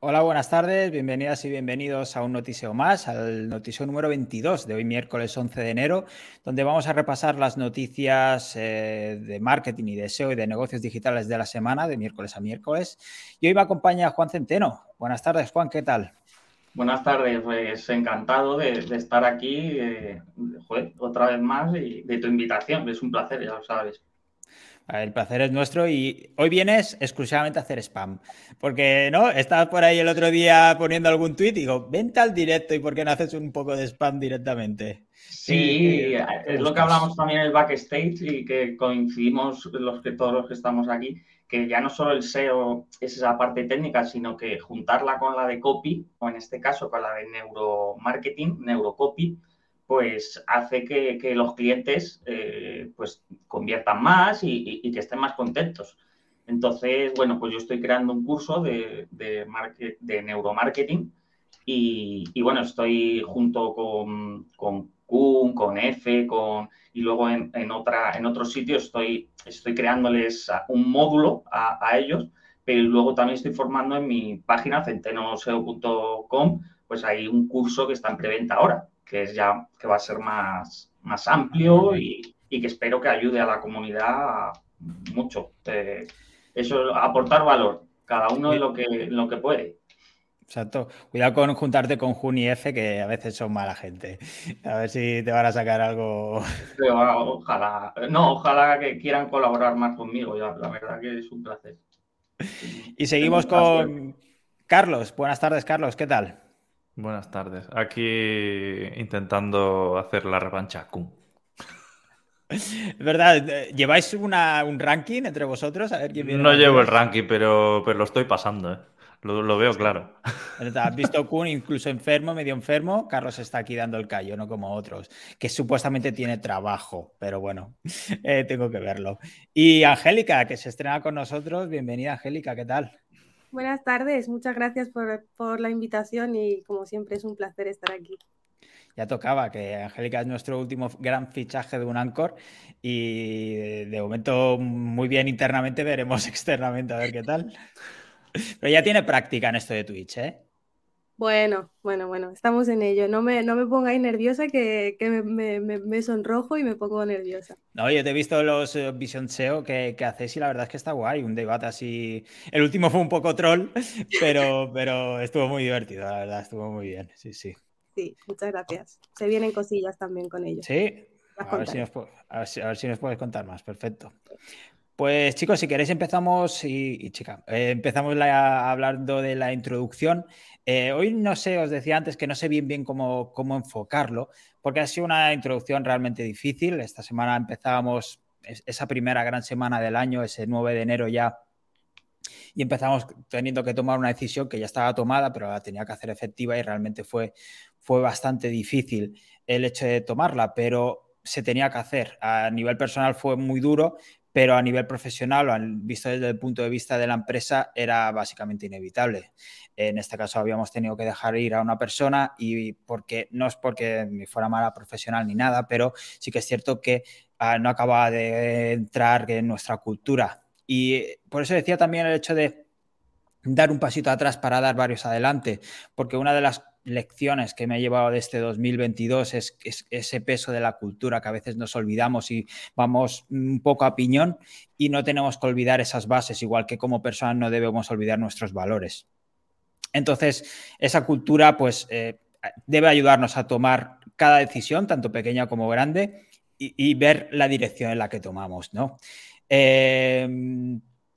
Hola, buenas tardes, bienvenidas y bienvenidos a un notiseo más, al notiseo número 22 de hoy miércoles 11 de enero, donde vamos a repasar las noticias eh, de marketing y de SEO y de negocios digitales de la semana, de miércoles a miércoles. Y hoy me acompaña Juan Centeno. Buenas tardes, Juan, ¿qué tal? Buenas tardes, pues encantado de, estar aquí eh, otra vez más y de tu invitación, es un placer, ya lo sabes. El placer es nuestro y hoy vienes exclusivamente a hacer spam. Porque, ¿no? Estabas por ahí el otro día poniendo algún tweet y digo, vente al directo y ¿por qué no haces un poco de spam directamente? Sí, es lo que hablamos también en el backstage y que coincidimos los que todos los que estamos aquí, que ya no solo el SEO es esa parte técnica, sino que juntarla con la de copy, o en este caso con la de neuromarketing, neurocopy, pues hace que, los clientes eh, pues conviertan más y, que estén más contentos. Entonces, bueno, pues yo estoy creando un curso de, de, neuromarketing y, bueno, estoy junto con, con Kuhn, con F, con, y luego en, otra, en otros sitios estoy, estoy creándoles un módulo a, a ellos, pero luego también estoy formando en mi página centenoseo.com, pues hay un curso que está en preventa ahora que es ya que va a ser más, más amplio y, que espero que ayude a la comunidad mucho. Eh, eso, aportar valor, cada uno en lo que, lo que puede. Exacto. Cuidado con juntarte con Jun y F, que a veces son mala gente. A ver si te van a sacar algo. ojalá. No, ojalá que quieran colaborar más conmigo. La verdad que es un placer. Y seguimos con Carlos. Buenas tardes, Carlos. ¿Qué tal? Buenas tardes. Aquí intentando hacer la revancha Kun. Es verdad, ¿lleváis un ranking entre vosotros? A ver quién No llevo el ranking, pero, pero lo estoy pasando, ¿eh? Lo, veo claro. Has visto Kun incluso enfermo, medio enfermo. Carlos está aquí dando el callo, no como otros, que supuestamente tiene trabajo, pero bueno, eh, tengo que verlo. Y Angélica, que se estrena con nosotros. Bienvenida, Angélica, ¿qué tal? Buenas tardes, muchas gracias por, la invitación y como siempre es un placer estar aquí. Ya tocaba, que Angélica es nuestro último gran fichaje de un Anchor y de momento muy bien internamente, veremos externamente a ver qué tal. Pero ya tiene práctica en esto de Twitch, ¿eh? Bueno, bueno, bueno, estamos en ello. No me, no me pongáis nerviosa, que, me, sonrojo y me pongo nerviosa. No, yo te he visto los eh, Vision SEO que, que hacéis y la verdad es que está guay, un debate así. El último fue un poco troll, pero, pero estuvo muy divertido, la verdad, estuvo muy bien, sí, sí. Sí, muchas gracias. Se vienen cosillas también con ellos. Sí, a ver, si nos, a ver si nos puedes contar más, perfecto. Pues chicos, si queréis empezamos y, chica, eh, empezamos hablando de la introducción. Eh, hoy no sé, os decía antes que no sé bien bien cómo, cómo enfocarlo, porque ha sido una introducción realmente difícil. Esta semana empezábamos esa primera gran semana del año, ese 9 de enero ya, y empezamos teniendo que tomar una decisión que ya estaba tomada, pero la tenía que hacer efectiva y realmente fue, fue bastante difícil el hecho de tomarla, pero se tenía que hacer. A nivel personal fue muy duro, pero a nivel profesional o visto desde el punto de vista de la empresa era básicamente inevitable. En este caso habíamos tenido que dejar ir a una persona y porque no es porque fuera mala profesional ni nada, pero sí que es cierto que ah, no acababa de entrar en nuestra cultura. Y por eso decía también el hecho de dar un pasito atrás para dar varios adelante, porque una de las lecciones que me he llevado de este 2022 es, ese peso de la cultura que a veces nos olvidamos y vamos un poco a piñón y no tenemos que olvidar esas bases, igual que como personas no debemos olvidar nuestros valores. Entonces, esa cultura pues eh, debe ayudarnos a tomar cada decisión, tanto pequeña como grande, y, ver la dirección en la que tomamos, ¿no? Eh,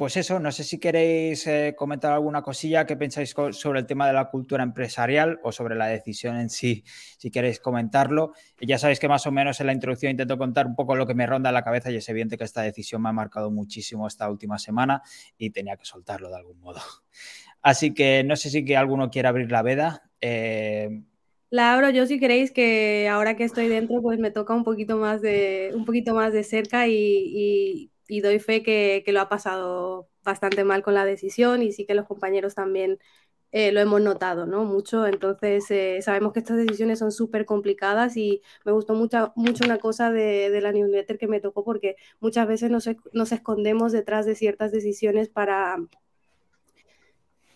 pues eso, no sé si queréis eh, comentar alguna cosilla que pensáis sobre el tema de la cultura empresarial o sobre la decisión en sí, si queréis comentarlo. ya sabéis que más o menos en la introducción intento contar un poco lo que me ronda en la cabeza y es evidente que esta decisión me ha marcado muchísimo esta última semana y tenía que soltarlo de algún modo. Así que no sé si que alguno quiere abrir la veda. Eh, la abro yo si queréis que ahora que estoy dentro pues me toca un poquito más de, un poquito más de cerca y doy fe que, lo ha pasado bastante mal con la decisión y sí que los compañeros también eh, lo hemos notado, ¿no? Mucho, entonces eh, sabemos que estas decisiones son súper complicadas y me gustó mucho, mucho una cosa de, de, la newsletter que me tocó porque muchas veces nos, nos escondemos detrás de ciertas decisiones para,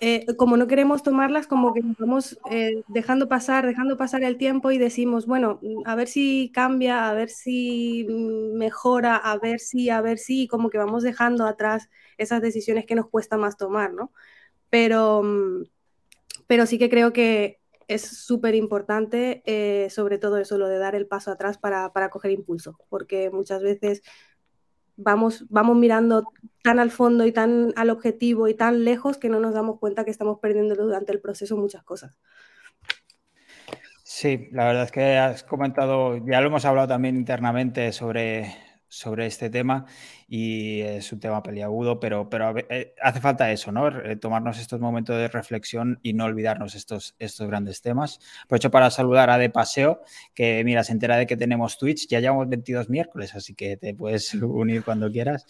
eh, como no queremos tomarlas, como que nos vamos eh, dejando pasar, dejando pasar el tiempo y decimos, bueno, a ver si cambia, a ver si mejora, a ver si, a ver si, como que vamos dejando atrás esas decisiones que nos cuesta más tomar, ¿no? Pero, mm, pero sí que creo que es súper importante, eh, sobre todo eso, lo de dar el paso atrás para, para coger impulso, porque muchas veces vamos, vamos mirando tan al fondo y tan al objetivo y tan lejos que no nos damos cuenta que estamos perdiendo durante el proceso muchas cosas. Sí, la verdad es que has comentado, ya lo hemos hablado también internamente sobre sobre este tema y es un tema peliagudo, pero, pero eh, hace falta eso, ¿no? Tomarnos estos momentos de reflexión y no olvidarnos estos, estos grandes temas. Aprovecho para saludar a De Paseo, que mira, se entera de que tenemos Twitch, ya llevamos 22 miércoles, así que te puedes unir cuando quieras.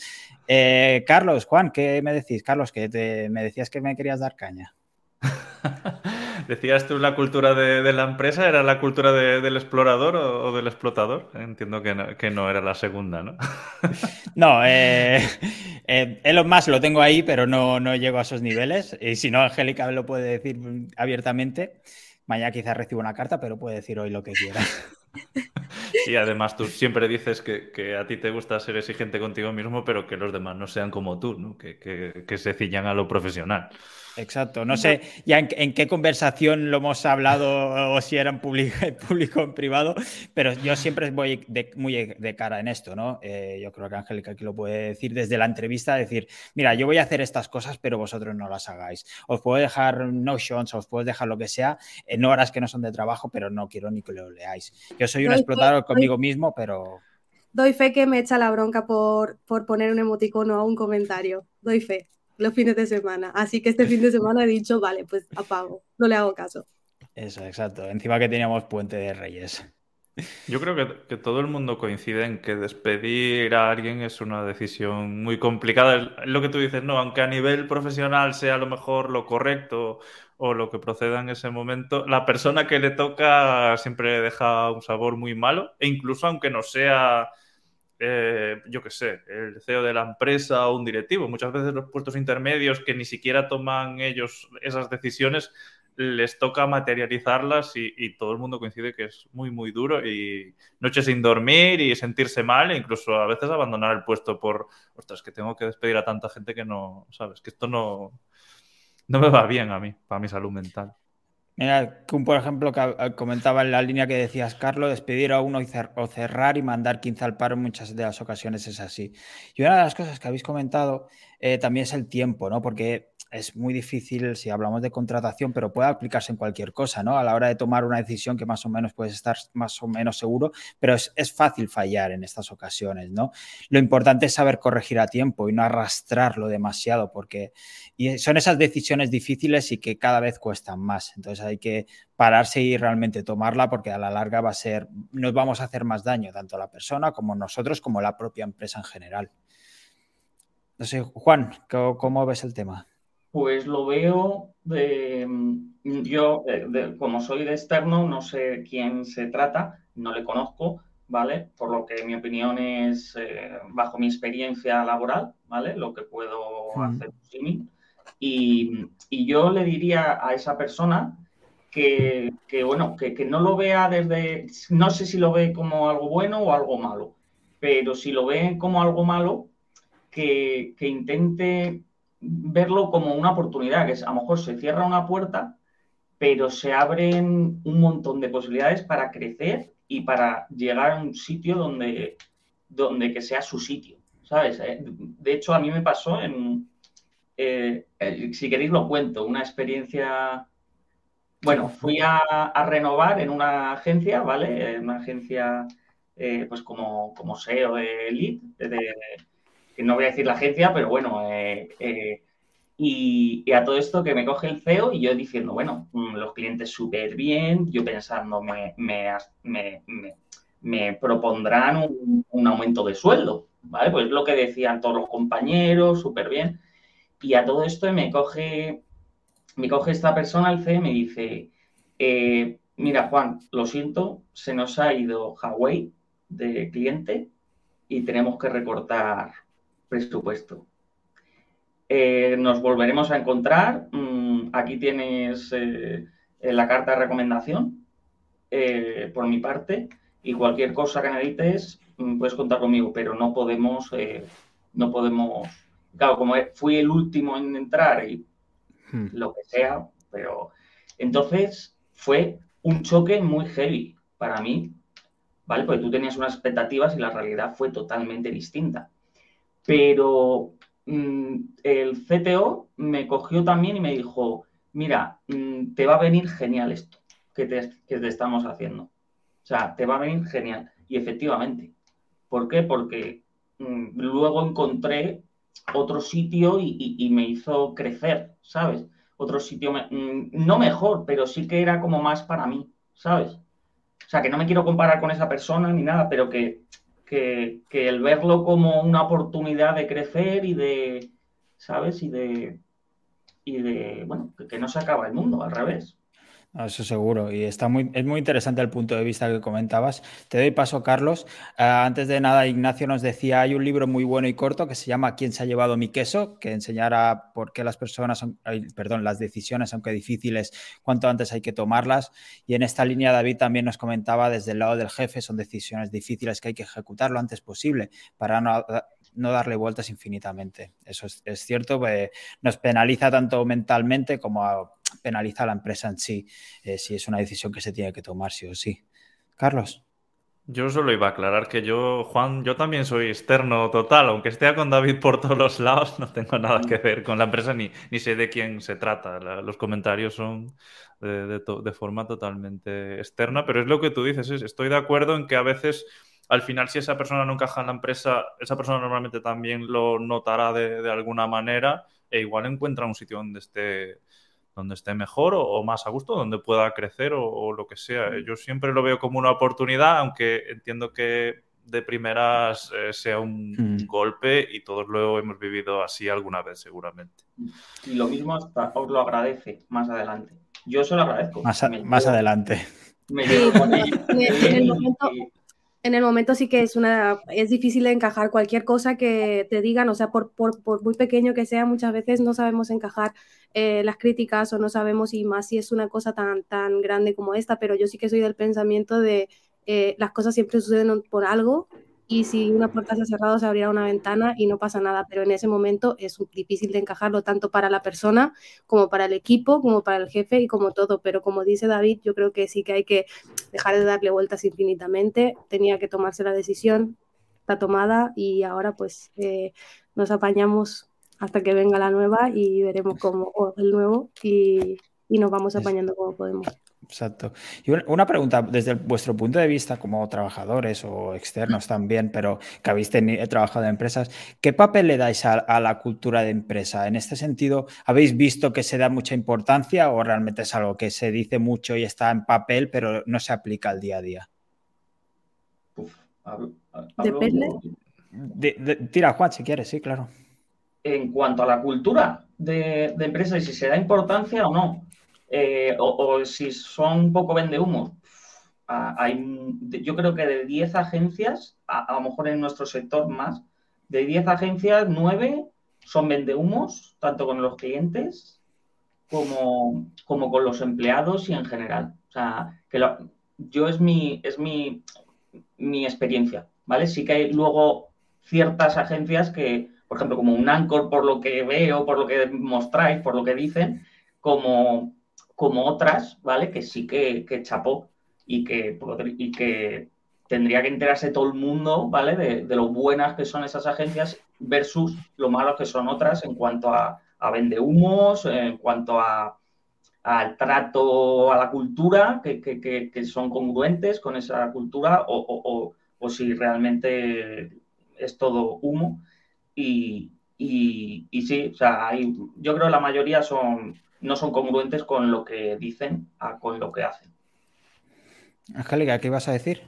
Eh, Carlos, Juan, ¿qué me decís? Carlos, que te, me decías que me querías dar caña. ¿Decías tú la cultura de, la empresa? ¿Era la cultura del explorador o, del explotador? Entiendo que no, era la segunda, ¿no? no, eh, eh, Elon Musk lo tengo ahí, pero no, no llego a esos niveles. Y si no, Angélica lo puede decir abiertamente. Mañana quizás recibo una carta, pero puede decir hoy lo que quiera. Y además tú siempre dices que, a ti te gusta ser exigente contigo mismo, pero que los demás no sean como tú, ¿no? que, que se cillan a lo profesional. Exacto. No sé ya en, qué conversación lo hemos hablado o si era en público, público en privado, pero yo siempre voy de, muy de cara en esto, ¿no? Eh, yo creo que Angélica aquí lo puede decir desde la entrevista, decir, mira, yo voy a hacer estas cosas, pero vosotros no las hagáis. Os puedo dejar notions, os puedo dejar lo que sea en horas que no son de trabajo, pero no quiero ni que lo leáis. Yo soy un explotador conmigo mismo, pero... Doy fe que me echa la bronca por, por poner un emoticono a un comentario. Doy fe los fines de semana. Así que este fin de semana he dicho, vale, pues apago, no le hago caso. Eso, exacto. Encima que teníamos Puente de Reyes. Yo creo que, todo el mundo coincide en que despedir a alguien es una decisión muy complicada. Es lo que tú dices, no, aunque a nivel profesional sea a lo mejor lo correcto o lo que proceda en ese momento, la persona que le toca siempre deja un sabor muy malo e incluso aunque no sea eh, yo qué sé, el CEO de la empresa o un directivo. Muchas veces los puestos intermedios que ni siquiera toman ellos esas decisiones, les toca materializarlas y, todo el mundo coincide que es muy, muy duro y noches sin dormir y sentirse mal e incluso a veces abandonar el puesto por, ostras, que tengo que despedir a tanta gente que no, sabes, que esto no, no me va bien a mí, para mi salud mental. Mira, por ejemplo, que ah, comentaba en la línea que decías, Carlos, despedir a uno o cerrar y mandar 15 al paro en muchas de las ocasiones es así. Y una de las cosas que habéis comentado eh, también es el tiempo, ¿no? Porque es muy difícil si hablamos de contratación, pero puede aplicarse en cualquier cosa, ¿no? A la hora de tomar una decisión que más o menos puedes estar más o menos seguro, pero es, fácil fallar en estas ocasiones, ¿no? Lo importante es saber corregir a tiempo y no arrastrarlo demasiado, porque y son esas decisiones difíciles y que cada vez cuestan más. Entonces hay que pararse y realmente tomarla, porque a la larga va a ser, nos vamos a hacer más daño, tanto a la persona como nosotros, como la propia empresa en general. No sé, Juan, cómo ves el tema? Pues lo veo de, yo, como soy de externo, no sé quién se trata, no le conozco, ¿vale? Por lo que mi opinión es, eh, bajo mi experiencia laboral, ¿vale? Lo que puedo hacer Y, y, yo le diría a esa persona que, que bueno, que, que, no lo vea desde, no sé si lo ve como algo bueno o algo malo, pero si lo ve como algo malo, que, que intente verlo como una oportunidad, que es, a lo mejor se cierra una puerta, pero se abren un montón de posibilidades para crecer y para llegar a un sitio donde, donde que sea su sitio, ¿sabes? Eh, de hecho, a mí me pasó en, eh, eh, si queréis lo cuento, una experiencia, bueno, fui a, renovar en una agencia, ¿vale? Una agencia, pues como, como SEO de de no voy a decir la agencia, pero bueno, eh, eh, y, a todo esto que me coge el CEO y yo diciendo, bueno, mm, los clientes súper bien, yo pensando, me, me, propondrán un, aumento de sueldo, ¿vale? Pues lo que decían todos los compañeros, súper bien. Y a todo esto me coge me coge esta persona, el C, y me dice, eh, mira Juan, lo siento, se nos ha ido Huawei de cliente y tenemos que recortar presupuesto. Eh, nos volveremos a encontrar. Mm, aquí tienes eh, la carta de recomendación por mi parte y cualquier cosa que necesites mm, puedes contar conmigo, pero no podemos, no podemos, claro, como fui el último en entrar y Hmm. lo que sea, pero entonces fue un choque muy heavy para mí, ¿vale? Porque tú tenías unas expectativas y la realidad fue totalmente distinta. Pero mm, el CTO me cogió también y me dijo, mira, mm, te va a venir genial esto que te, estamos haciendo. O sea, te va a venir genial. Y efectivamente. ¿Por qué? Porque mm, luego encontré otro sitio y, me hizo crecer, ¿sabes? Otro sitio, no mejor, pero sí que era como más para mí, ¿sabes? O sea, que no me quiero comparar con esa persona ni nada, pero que, que, el verlo como una oportunidad de crecer y de, ¿sabes? Y de, y de, bueno, que no se acaba el mundo, al revés. Eso seguro. Y está muy, es muy interesante el punto de vista que comentabas. Te doy paso, Carlos. Ah, antes de nada, Ignacio nos decía, hay un libro muy bueno y corto que se llama ¿Quién se ha llevado mi queso? que enseñará por qué las personas, son, perdón, las decisiones, aunque difíciles, cuanto antes hay que tomarlas. Y en esta línea, David también nos comentaba desde el lado del jefe, son decisiones difíciles que hay que ejecutar lo antes posible para no, no darle vueltas infinitamente. Eso es, cierto, pues, nos penaliza tanto mentalmente como a penaliza a la empresa en sí, eh, si es una decisión que se tiene que tomar sí o sí. Carlos. Yo solo iba a aclarar que yo, Juan, yo también soy externo total, aunque esté con David por todos los lados, no tengo nada que ver con la empresa ni, ni sé de quién se trata. los comentarios son de, de, forma totalmente externa, pero es lo que tú dices, estoy de acuerdo en que a veces al final si esa persona no encaja en la empresa, esa persona normalmente también lo notará de, de alguna manera e igual encuentra un sitio donde esté donde esté mejor o, más a gusto, donde pueda crecer o, lo que sea. Yo siempre lo veo como una oportunidad, aunque entiendo que de primeras eh, sea un, mm. golpe y todos lo hemos vivido así alguna vez seguramente. Y lo mismo hasta os lo agradece más adelante. Yo se lo agradezco. Más, más adelante. Me en el momento sí que es una es difícil encajar cualquier cosa que te digan, o sea, por, por, por muy pequeño que sea, muchas veces no sabemos encajar eh, las críticas o no sabemos y más si es una cosa tan, tan grande como esta, pero yo sí que soy del pensamiento de eh, las cosas siempre suceden por algo y si una puerta se ha cerrado se abrirá una ventana y no pasa nada, pero en ese momento es difícil de encajarlo tanto para la persona como para el equipo, como para el jefe y como todo, pero como dice David, yo creo que sí que hay que dejar de darle vueltas infinitamente, tenía que tomarse la decisión, está tomada y ahora pues eh, nos apañamos hasta que venga la nueva y veremos cómo el nuevo y, y nos vamos apañando como podemos. Exacto. Y una pregunta, desde vuestro punto de vista como trabajadores o externos también, pero que habéis trabajado en empresas, ¿qué papel le dais a, la cultura de empresa? En este sentido, ¿habéis visto que se da mucha importancia o realmente es algo que se dice mucho y está en papel, pero no se aplica al día a día? Depende. tira, Juan, si quieres, sí, claro. En cuanto a la cultura de, de empresa y si se da importancia o no. Eh, o, si son un poco humo Hay, yo creo que de 10 agencias, a, lo mejor en nuestro sector más, de 10 agencias, 9 son vendehumos, tanto con los clientes como, como con los empleados y en general. O sea, que yo es mi, es mi, mi experiencia, ¿vale? Sí que hay luego ciertas agencias que, por ejemplo, como un Anchor, por lo que veo, por lo que mostráis, por lo que dicen, como como otras, ¿vale? Que sí que, chapó y que, y que tendría que enterarse todo el mundo, ¿vale? De, lo buenas que son esas agencias versus lo malos que son otras en cuanto a, a vendehumos, en cuanto a al trato a la cultura, que, son congruentes con esa cultura o, si realmente es todo humo. Y, y, sí, o sea, hay, yo creo que la mayoría son, no son congruentes con lo que dicen a con lo que hacen. Angélica, ¿qué ibas a decir?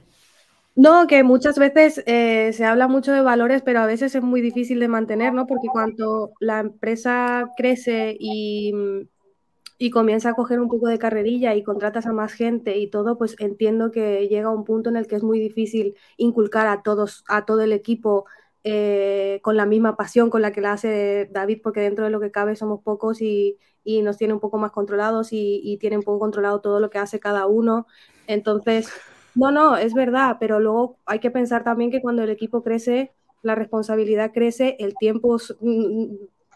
No, que muchas veces eh, se habla mucho de valores, pero a veces es muy difícil de mantener, ¿no? Porque cuando la empresa crece y, y comienza a coger un poco de carrerilla y contratas a más gente y todo, pues entiendo que llega un punto en el que es muy difícil inculcar a todos, a todo el equipo eh, con la misma pasión con la que la hace David, porque dentro de lo que cabe somos pocos y, nos tiene un poco más controlados y, y, tiene un poco controlado todo lo que hace cada uno. Entonces, no, no, es verdad, pero luego hay que pensar también que cuando el equipo crece, la responsabilidad crece, el tiempo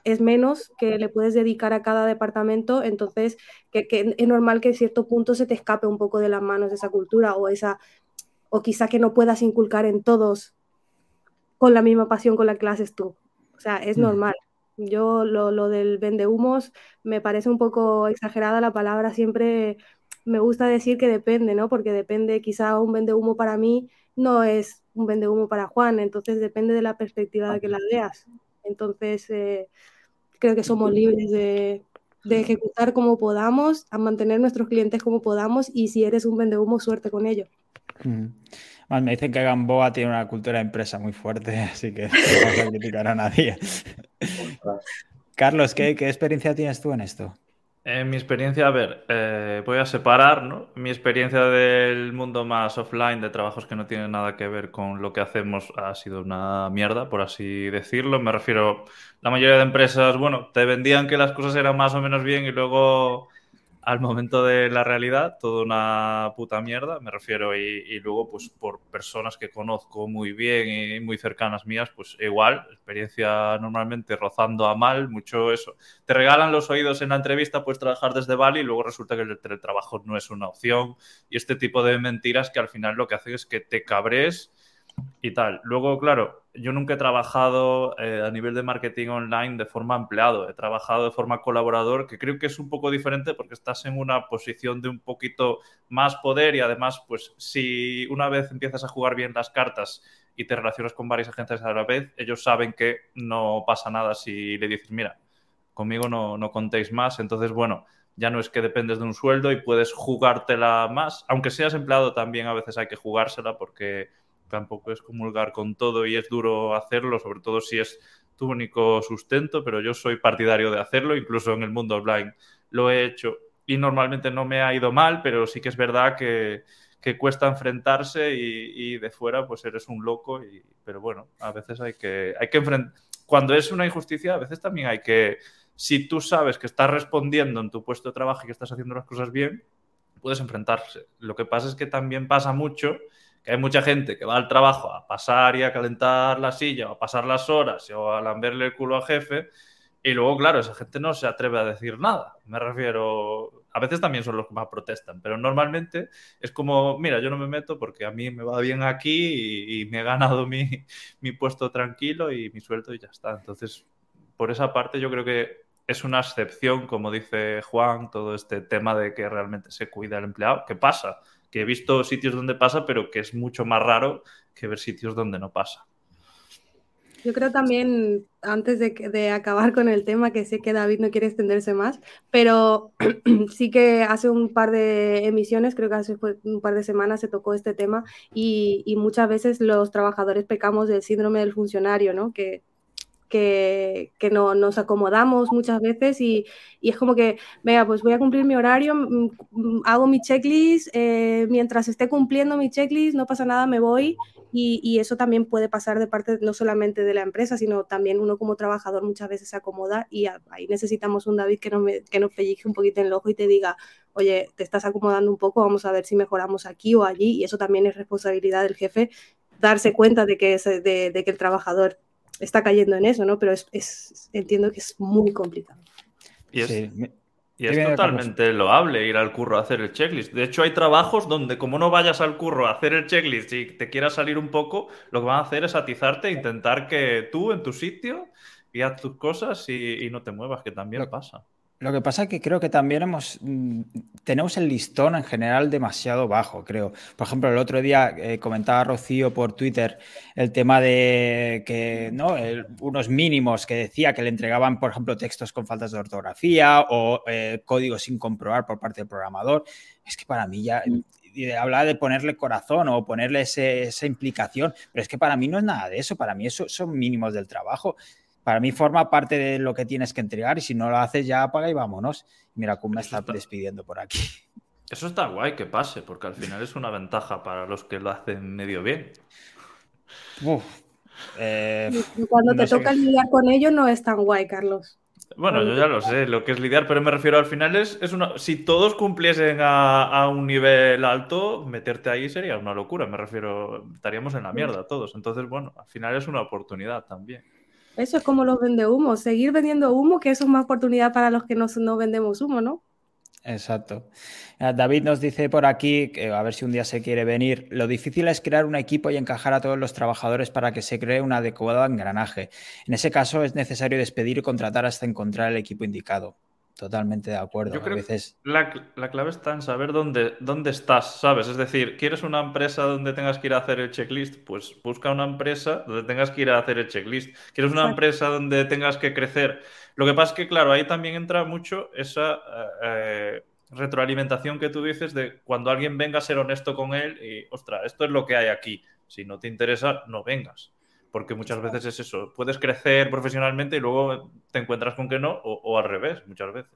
es menos que le puedes dedicar a cada departamento, entonces que, es normal que en cierto punto se te escape un poco de las manos esa cultura o esa o quizá que no puedas inculcar en todos con la misma pasión con la que haces tú. O sea, es normal. Yo lo, lo del vende humos me parece un poco exagerada la palabra, siempre me gusta decir que depende, ¿no? Porque depende, quizá un vende humo para mí no es un vende humo para Juan, entonces depende de la perspectiva de que la veas. Entonces, eh, creo que somos libres de, ejecutar como podamos, a mantener nuestros clientes como podamos y si eres un vende humo, suerte con ello. Me dicen que Gamboa tiene una cultura de empresa muy fuerte, así que no vamos a criticar a nadie. Carlos, ¿qué, ¿qué experiencia tienes tú en esto? En mi experiencia, a ver, eh, voy a separar, ¿no? Mi experiencia del mundo más offline, de trabajos que no tienen nada que ver con lo que hacemos, ha sido una mierda, por así decirlo. Me refiero, la mayoría de empresas, bueno, te vendían que las cosas eran más o menos bien y luego al momento de la realidad, toda una puta mierda, me refiero, y, luego, pues por personas que conozco muy bien y muy cercanas mías, pues igual, experiencia normalmente rozando a mal, mucho eso. Te regalan los oídos en la entrevista, puedes trabajar desde Bali y luego resulta que el teletrabajo no es una opción y este tipo de mentiras que al final lo que hacen es que te cabres y tal. Luego, claro, yo nunca he trabajado eh, a nivel de marketing online de forma empleado, he trabajado de forma colaborador, que creo que es un poco diferente porque estás en una posición de un poquito más poder y además, pues si una vez empiezas a jugar bien las cartas y te relacionas con varias agencias a la vez, ellos saben que no pasa nada si le dices, mira, conmigo no, no contéis más, entonces, bueno, ya no es que dependes de un sueldo y puedes jugártela más, aunque seas empleado también a veces hay que jugársela porque tampoco es comulgar con todo y es duro hacerlo, sobre todo si es tu único sustento, pero yo soy partidario de hacerlo, incluso en el mundo online lo he hecho y normalmente no me ha ido mal, pero sí que es verdad que, cuesta enfrentarse y, de fuera pues eres un loco, y, pero bueno, a veces hay que, hay que enfrentar, cuando es una injusticia, a veces también hay que, si tú sabes que estás respondiendo en tu puesto de trabajo y que estás haciendo las cosas bien, puedes enfrentarse. Lo que pasa es que también pasa mucho que hay mucha gente que va al trabajo a pasar y a calentar la silla o a pasar las horas o a lamberle el culo al jefe y luego, claro, esa gente no se atreve a decir nada. Me refiero, a veces también son los que más protestan, pero normalmente es como, mira, yo no me meto porque a mí me va bien aquí y, me he ganado mi, mi puesto tranquilo y mi sueldo y ya está. Entonces, por esa parte yo creo que es una excepción, como dice Juan, todo este tema de que realmente se cuida el empleado, que pasa, que he visto sitios donde pasa, pero que es mucho más raro que ver sitios donde no pasa. Yo creo también, antes de, acabar con el tema, que sé que David no quiere extenderse más, pero sí que hace un par de emisiones, creo que hace un par de semanas se tocó este tema y, y muchas veces los trabajadores pecamos del síndrome del funcionario, ¿no? Que que, no, nos acomodamos muchas veces y, y, es como que, venga, pues voy a cumplir mi horario, mm, mm, hago mi checklist, eh, mientras esté cumpliendo mi checklist, no pasa nada, me voy. Y, eso también puede pasar de parte no solamente de la empresa, sino también uno como trabajador muchas veces se acomoda y ahí necesitamos un David que nos, que nos un poquito en el ojo y te diga, oye, te estás acomodando un poco, vamos a ver si mejoramos aquí o allí y eso también es responsabilidad del jefe darse cuenta de que, es, de que el trabajador está cayendo en eso, ¿no? Pero es, entiendo que es muy complicado. Y es, totalmente loable ir al curro a hacer el checklist. De hecho, hay trabajos donde como no vayas al curro a hacer el checklist y te quieras salir un poco, lo que van a hacer es atizarte e intentar que tú en tu sitio y haz tus cosas y, no te muevas, que también pasa. Lo que pasa es que creo que también hemos, mm, tenemos el listón en general demasiado bajo, creo. Por ejemplo, el otro día eh, comentaba Rocío por Twitter el tema de que, ¿no? unos mínimos que decía que le entregaban, por ejemplo, textos con faltas de ortografía o eh, código sin comprobar por parte del programador. Es que para mí ya habla de ponerle corazón o ponerle esa implicación, pero es que para mí no es nada de eso, para mí eso son mínimos del trabajo para mí forma parte de lo que tienes que entregar y si no lo haces ya apaga y vámonos. Mira, Kun me está, está despidiendo por aquí. Eso está guay que pase, porque al final es una ventaja para los que lo hacen medio bien. Uf, eh, Cuando te toca lidiar con ello no es tan guay, Carlos. Bueno, yo ya lo sé, lo que es lidiar, pero me refiero al final es, es una. Si todos cumpliesen a, un nivel alto, meterte ahí sería una locura. Me refiero, estaríamos en la mierda todos. Entonces, bueno, al final es una oportunidad también. Eso es como los vende humo, seguir vendiendo humo, que eso es una oportunidad para los que no, no vendemos humo, ¿no? Exacto. David nos dice por aquí, que a ver si un día se quiere venir, lo difícil es crear un equipo y encajar a todos los trabajadores para que se cree un adecuado engranaje. En ese caso es necesario despedir y contratar hasta encontrar el equipo indicado. Totalmente de acuerdo. Yo creo veces... que la, clave está en saber dónde, dónde estás, ¿sabes? Es decir, ¿quieres una empresa donde tengas que ir a hacer el checklist? Pues busca una empresa donde tengas que ir a hacer el checklist. ¿Quieres una empresa donde tengas que crecer? Lo que pasa es que, claro, ahí también entra mucho esa eh, retroalimentación que tú dices de cuando alguien venga a ser honesto con él y, ostras, esto es lo que hay aquí. Si no te interesa, no vengas. Porque muchas veces es eso. Puedes crecer profesionalmente y luego te encuentras con que no, o, al revés, muchas veces.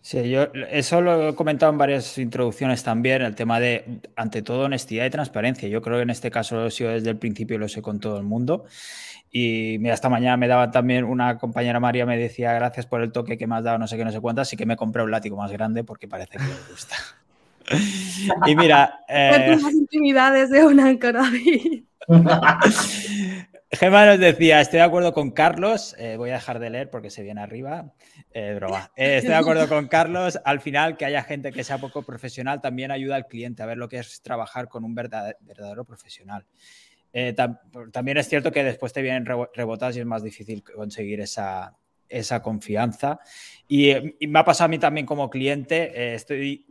Sí, yo eso lo he comentado en varias introducciones también, el tema de, ante todo, honestidad y transparencia. Yo creo que en este caso lo he sido desde el principio y lo sé con todo el mundo. Y mira, esta mañana me daba también una compañera María, me decía gracias por el toque que me has dado, no sé qué, no sé cuántas, así que me compré un látigo más grande porque parece que me gusta. y mira. Eh... las intimidades de un David. Gemma nos decía, estoy de acuerdo con Carlos, eh, voy a dejar de leer porque se viene arriba, eh, broma. Eh, estoy de acuerdo con Carlos, al final que haya gente que sea poco profesional también ayuda al cliente a ver lo que es trabajar con un verdadero profesional. También es cierto que después te vienen rebotas y es más difícil conseguir esa, esa confianza. Y, me ha pasado a mí también como cliente, eh, estoy,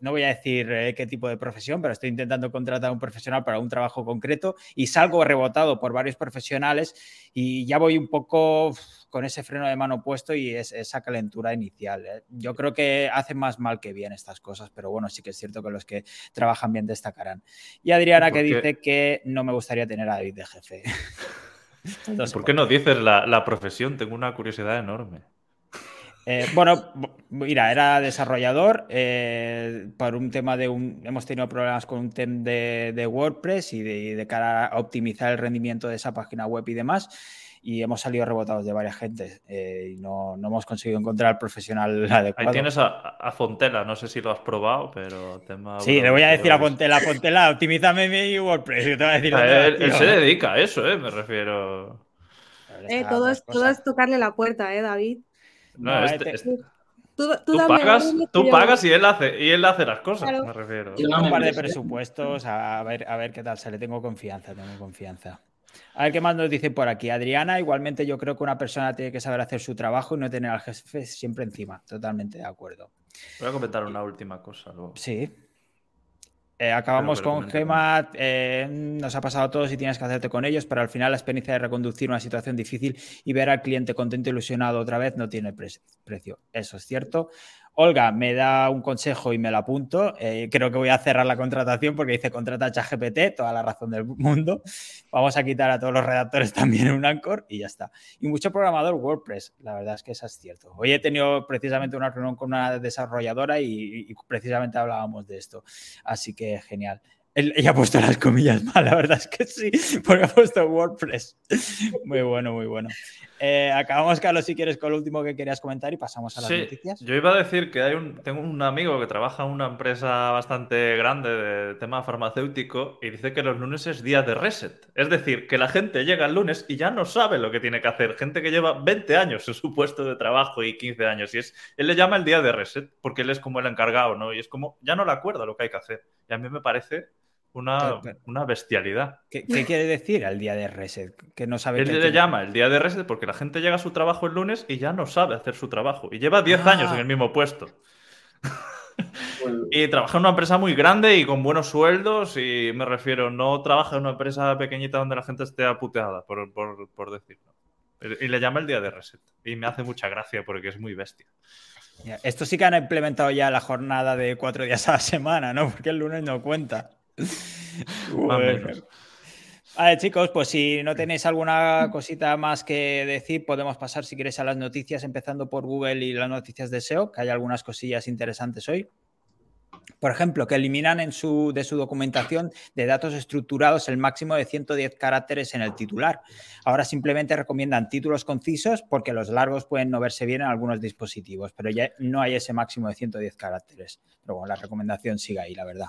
no voy a decir eh, qué tipo de profesión, pero estoy intentando contratar a un profesional para un trabajo concreto y salgo rebotado por varios profesionales y ya voy un poco con ese freno de mano puesto y es, esa calentura inicial. ¿eh? Yo creo que hacen más mal que bien estas cosas, pero bueno, sí que es cierto que los que trabajan bien destacarán. Y Adriana que dice que no me gustaría tener a David de jefe. ¿Por qué no dices la, profesión? Tengo una curiosidad enorme. Eh, bueno, mira, era desarrollador eh, por un tema de un. Hemos tenido problemas con un tema de, WordPress y de, cara a optimizar el rendimiento de esa página web y demás y hemos salido rebotados de varias gente eh, y no, no, hemos conseguido encontrar el profesional adecuado. Ahí tienes a, a, Fontela, no sé si lo has probado, pero tema... Sí, le voy a decir a Fontela, Fontela, optimízame mi WordPress. Te voy a decir, él, se dedica a eso, eh, me refiero... Eh, todo, es, todo es tocarle la puerta, ¿eh, David? No, este, este... Tú, tú, pagas, tú pagas y él hace y él hace las cosas, me refiero. un par de presupuestos, a ver, a ver qué tal sale. Tengo confianza, tengo confianza. A ver qué más nos dice por aquí. Adriana, igualmente yo creo que una persona tiene que saber hacer su trabajo y no tener al jefe siempre encima. Totalmente de acuerdo. Voy a comentar una última cosa. Sí. Eh, acabamos con Gema, eh, nos ha pasado a todos y tienes que hacerte con ellos, pero al final la experiencia de reconducir una situación difícil y ver al cliente contento ilusionado otra vez no tiene precio. Eso es cierto. Olga me da un consejo y me lo apunto. Eh, creo que voy a cerrar la contratación porque dice contrata ChatGPT, toda la razón del mundo. Vamos a quitar a todos los redactores también un Anchor y ya está. Y mucho programador WordPress, la verdad es que eso es cierto. Hoy he tenido precisamente una reunión con una desarrolladora y, y precisamente hablábamos de esto. Así que genial. Ella ha puesto las comillas mal, la verdad es que sí, porque ha puesto WordPress. Muy bueno, muy bueno. Eh, acabamos, Carlos, si quieres, con lo último que querías comentar y pasamos a las noticias. Yo iba a decir que hay un, tengo un amigo que trabaja en una empresa bastante grande de tema farmacéutico y dice que los lunes es día de reset. Es decir, que la gente llega el lunes y ya no sabe lo que tiene que hacer. Gente que lleva 20 años en su puesto de trabajo y 15 años. Y es, él le llama el día de reset porque él es como el encargado, ¿no? Y es como, ya no le acuerda lo que hay que hacer. Y a mí me parece una, una bestialidad. ¿Qué, quiere decir el día de reset? Que no sabe. Él le llama el día de reset porque la gente llega a su trabajo el lunes y ya no sabe hacer su trabajo. Y lleva 10 años en el mismo puesto. Pues y trabaja en una empresa muy grande y con buenos sueldos. Y me refiero, no trabaja en una empresa pequeñita donde la gente esté aputeada, por, por decirlo. Y le llama el día de reset. Y me hace mucha gracia porque es muy bestia. Esto sí que han implementado ya la jornada de cuatro días a la semana, ¿no? Porque el lunes no cuenta. Vale, chicos, pues si no tenéis alguna cosita más que decir, podemos pasar, si queréis, a las noticias, empezando por Google y las noticias de SEO, que hay algunas cosillas interesantes hoy. Por ejemplo, que eliminan en su, de su documentación de datos estructurados el máximo de 110 caracteres en el titular. Ahora simplemente recomiendan títulos concisos porque los largos pueden no verse bien en algunos dispositivos, pero ya no hay ese máximo de 110 caracteres. Pero bueno, la recomendación sigue ahí, la verdad.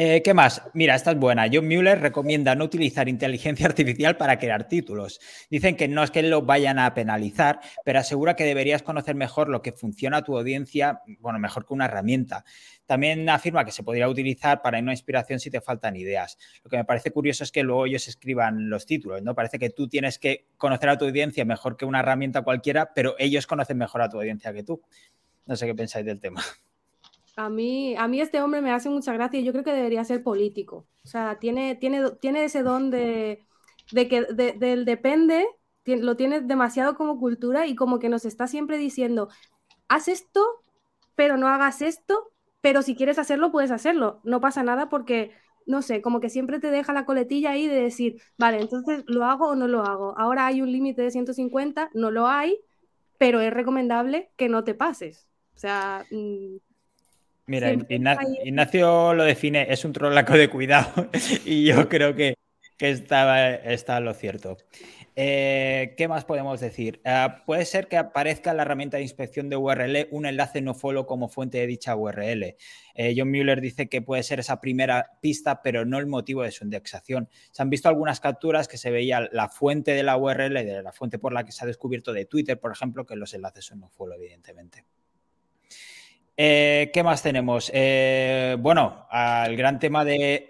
Eh, ¿Qué más? Mira, esta es buena. John Mueller recomienda no utilizar inteligencia artificial para crear títulos. Dicen que no es que lo vayan a penalizar, pero asegura que deberías conocer mejor lo que funciona a tu audiencia, bueno, mejor que una herramienta. También afirma que se podría utilizar para una inspiración si te faltan ideas. Lo que me parece curioso es que luego ellos escriban los títulos, ¿no? Parece que tú tienes que conocer a tu audiencia mejor que una herramienta cualquiera, pero ellos conocen mejor a tu audiencia que tú. No sé qué pensáis del tema. A mí, a mí este hombre me hace mucha gracia y yo creo que debería ser político. O sea, tiene, tiene, tiene ese don de, que del depende, lo tiene demasiado como cultura y como que nos está siempre diciendo, haz esto, pero no hagas esto, pero si quieres hacerlo, puedes hacerlo. No pasa nada porque, no sé, como que siempre te deja la coletilla ahí de decir, vale, entonces lo hago o no lo hago. Ahora hay un límite de 150, no lo hay, pero es recomendable que no te pases. O sea, mm, Mira, Ignacio, lo define, es un trolaco de cuidado y yo creo que, que está, está lo cierto. Eh, ¿Qué más podemos decir? Ah, puede ser que aparezca en la herramienta de inspección de URL un enlace no follow como fuente de dicha URL. Eh, John Mueller dice que puede ser esa primera pista, pero no el motivo de su indexación. Se han visto algunas capturas que se veía la fuente de la URL, de la fuente por la que se ha descubierto de Twitter, por ejemplo, que los enlaces son no follow, evidentemente. Eh, ¿Qué más tenemos? Eh, bueno, el gran tema de,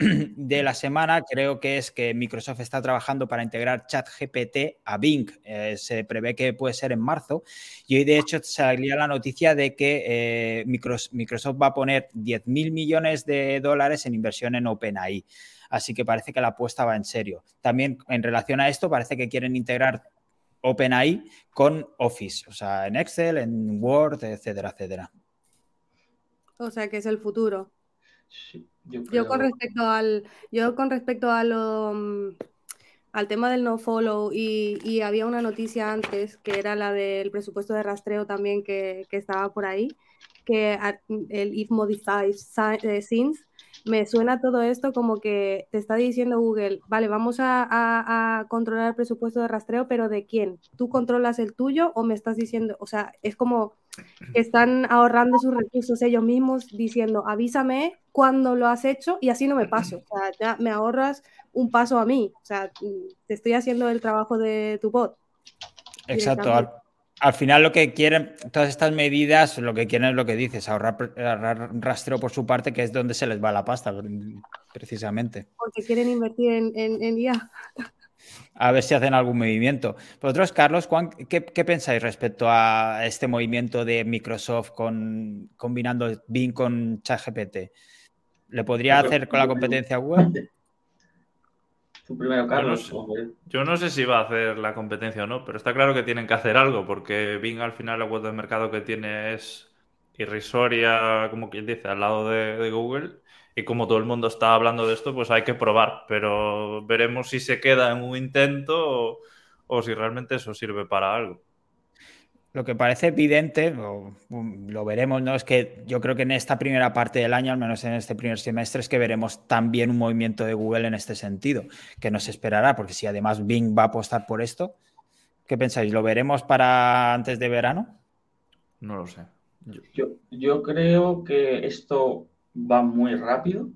la semana creo que es que Microsoft está trabajando para integrar ChatGPT a Bing. Eh, se prevé que puede ser en marzo. Y hoy, de hecho, salía la noticia de que Microsoft va a poner 10.000 millones de dólares en inversión en OpenAI. Así que parece que la apuesta va en serio. También en relación a esto, parece que quieren integrar OpenAI con Office, o sea, en Excel, en Word, etcétera, etcétera. O sea, que es el futuro. yo, con respecto al, yo con respecto a lo, mm, al tema del no follow y, había una noticia antes que era la del presupuesto de rastreo también que, que estaba por ahí, que el if modified eh, since me suena todo esto como que te está diciendo Google, vale, vamos a, controlar el presupuesto de rastreo, pero ¿de quién? ¿Tú controlas el tuyo o me estás diciendo, o sea, es como están ahorrando sus recursos ellos mismos diciendo, avísame cuando lo has hecho y así no me paso, o sea, ya me ahorras un paso a mí, o sea, te estoy haciendo el trabajo de tu bot. Exacto, al final lo que quieren, todas estas medidas, lo que quieren es lo que dices, ahorrar, rastreo por su parte, que es donde se les va la pasta, precisamente. Porque quieren invertir en, en, IA. A ver si hacen algún movimiento. Vosotros, Carlos, ¿qué, ¿qué, pensáis respecto a este movimiento de Microsoft con, combinando Bing con ChatGPT? ¿Le podría hacer con la competencia web? primero, Carlos. Yo no, sé si va a hacer la competencia o no, pero está claro que tienen que hacer algo, porque Bing al final la cuota de mercado que tiene es irrisoria, como quien dice, al lado de, Google. Y como todo el mundo está hablando de esto, pues hay que probar. Pero veremos si se queda en un intento o si realmente eso sirve para algo. Lo que parece evidente, lo, veremos, ¿no? Es que yo creo que en esta primera parte del año, al menos en este primer semestre, es que veremos también un movimiento de Google en este sentido, que nos esperará, porque si además Bing va a apostar por esto, ¿qué pensáis? ¿Lo veremos para antes de verano? No lo sé. Yo, yo creo que esto va muy rápido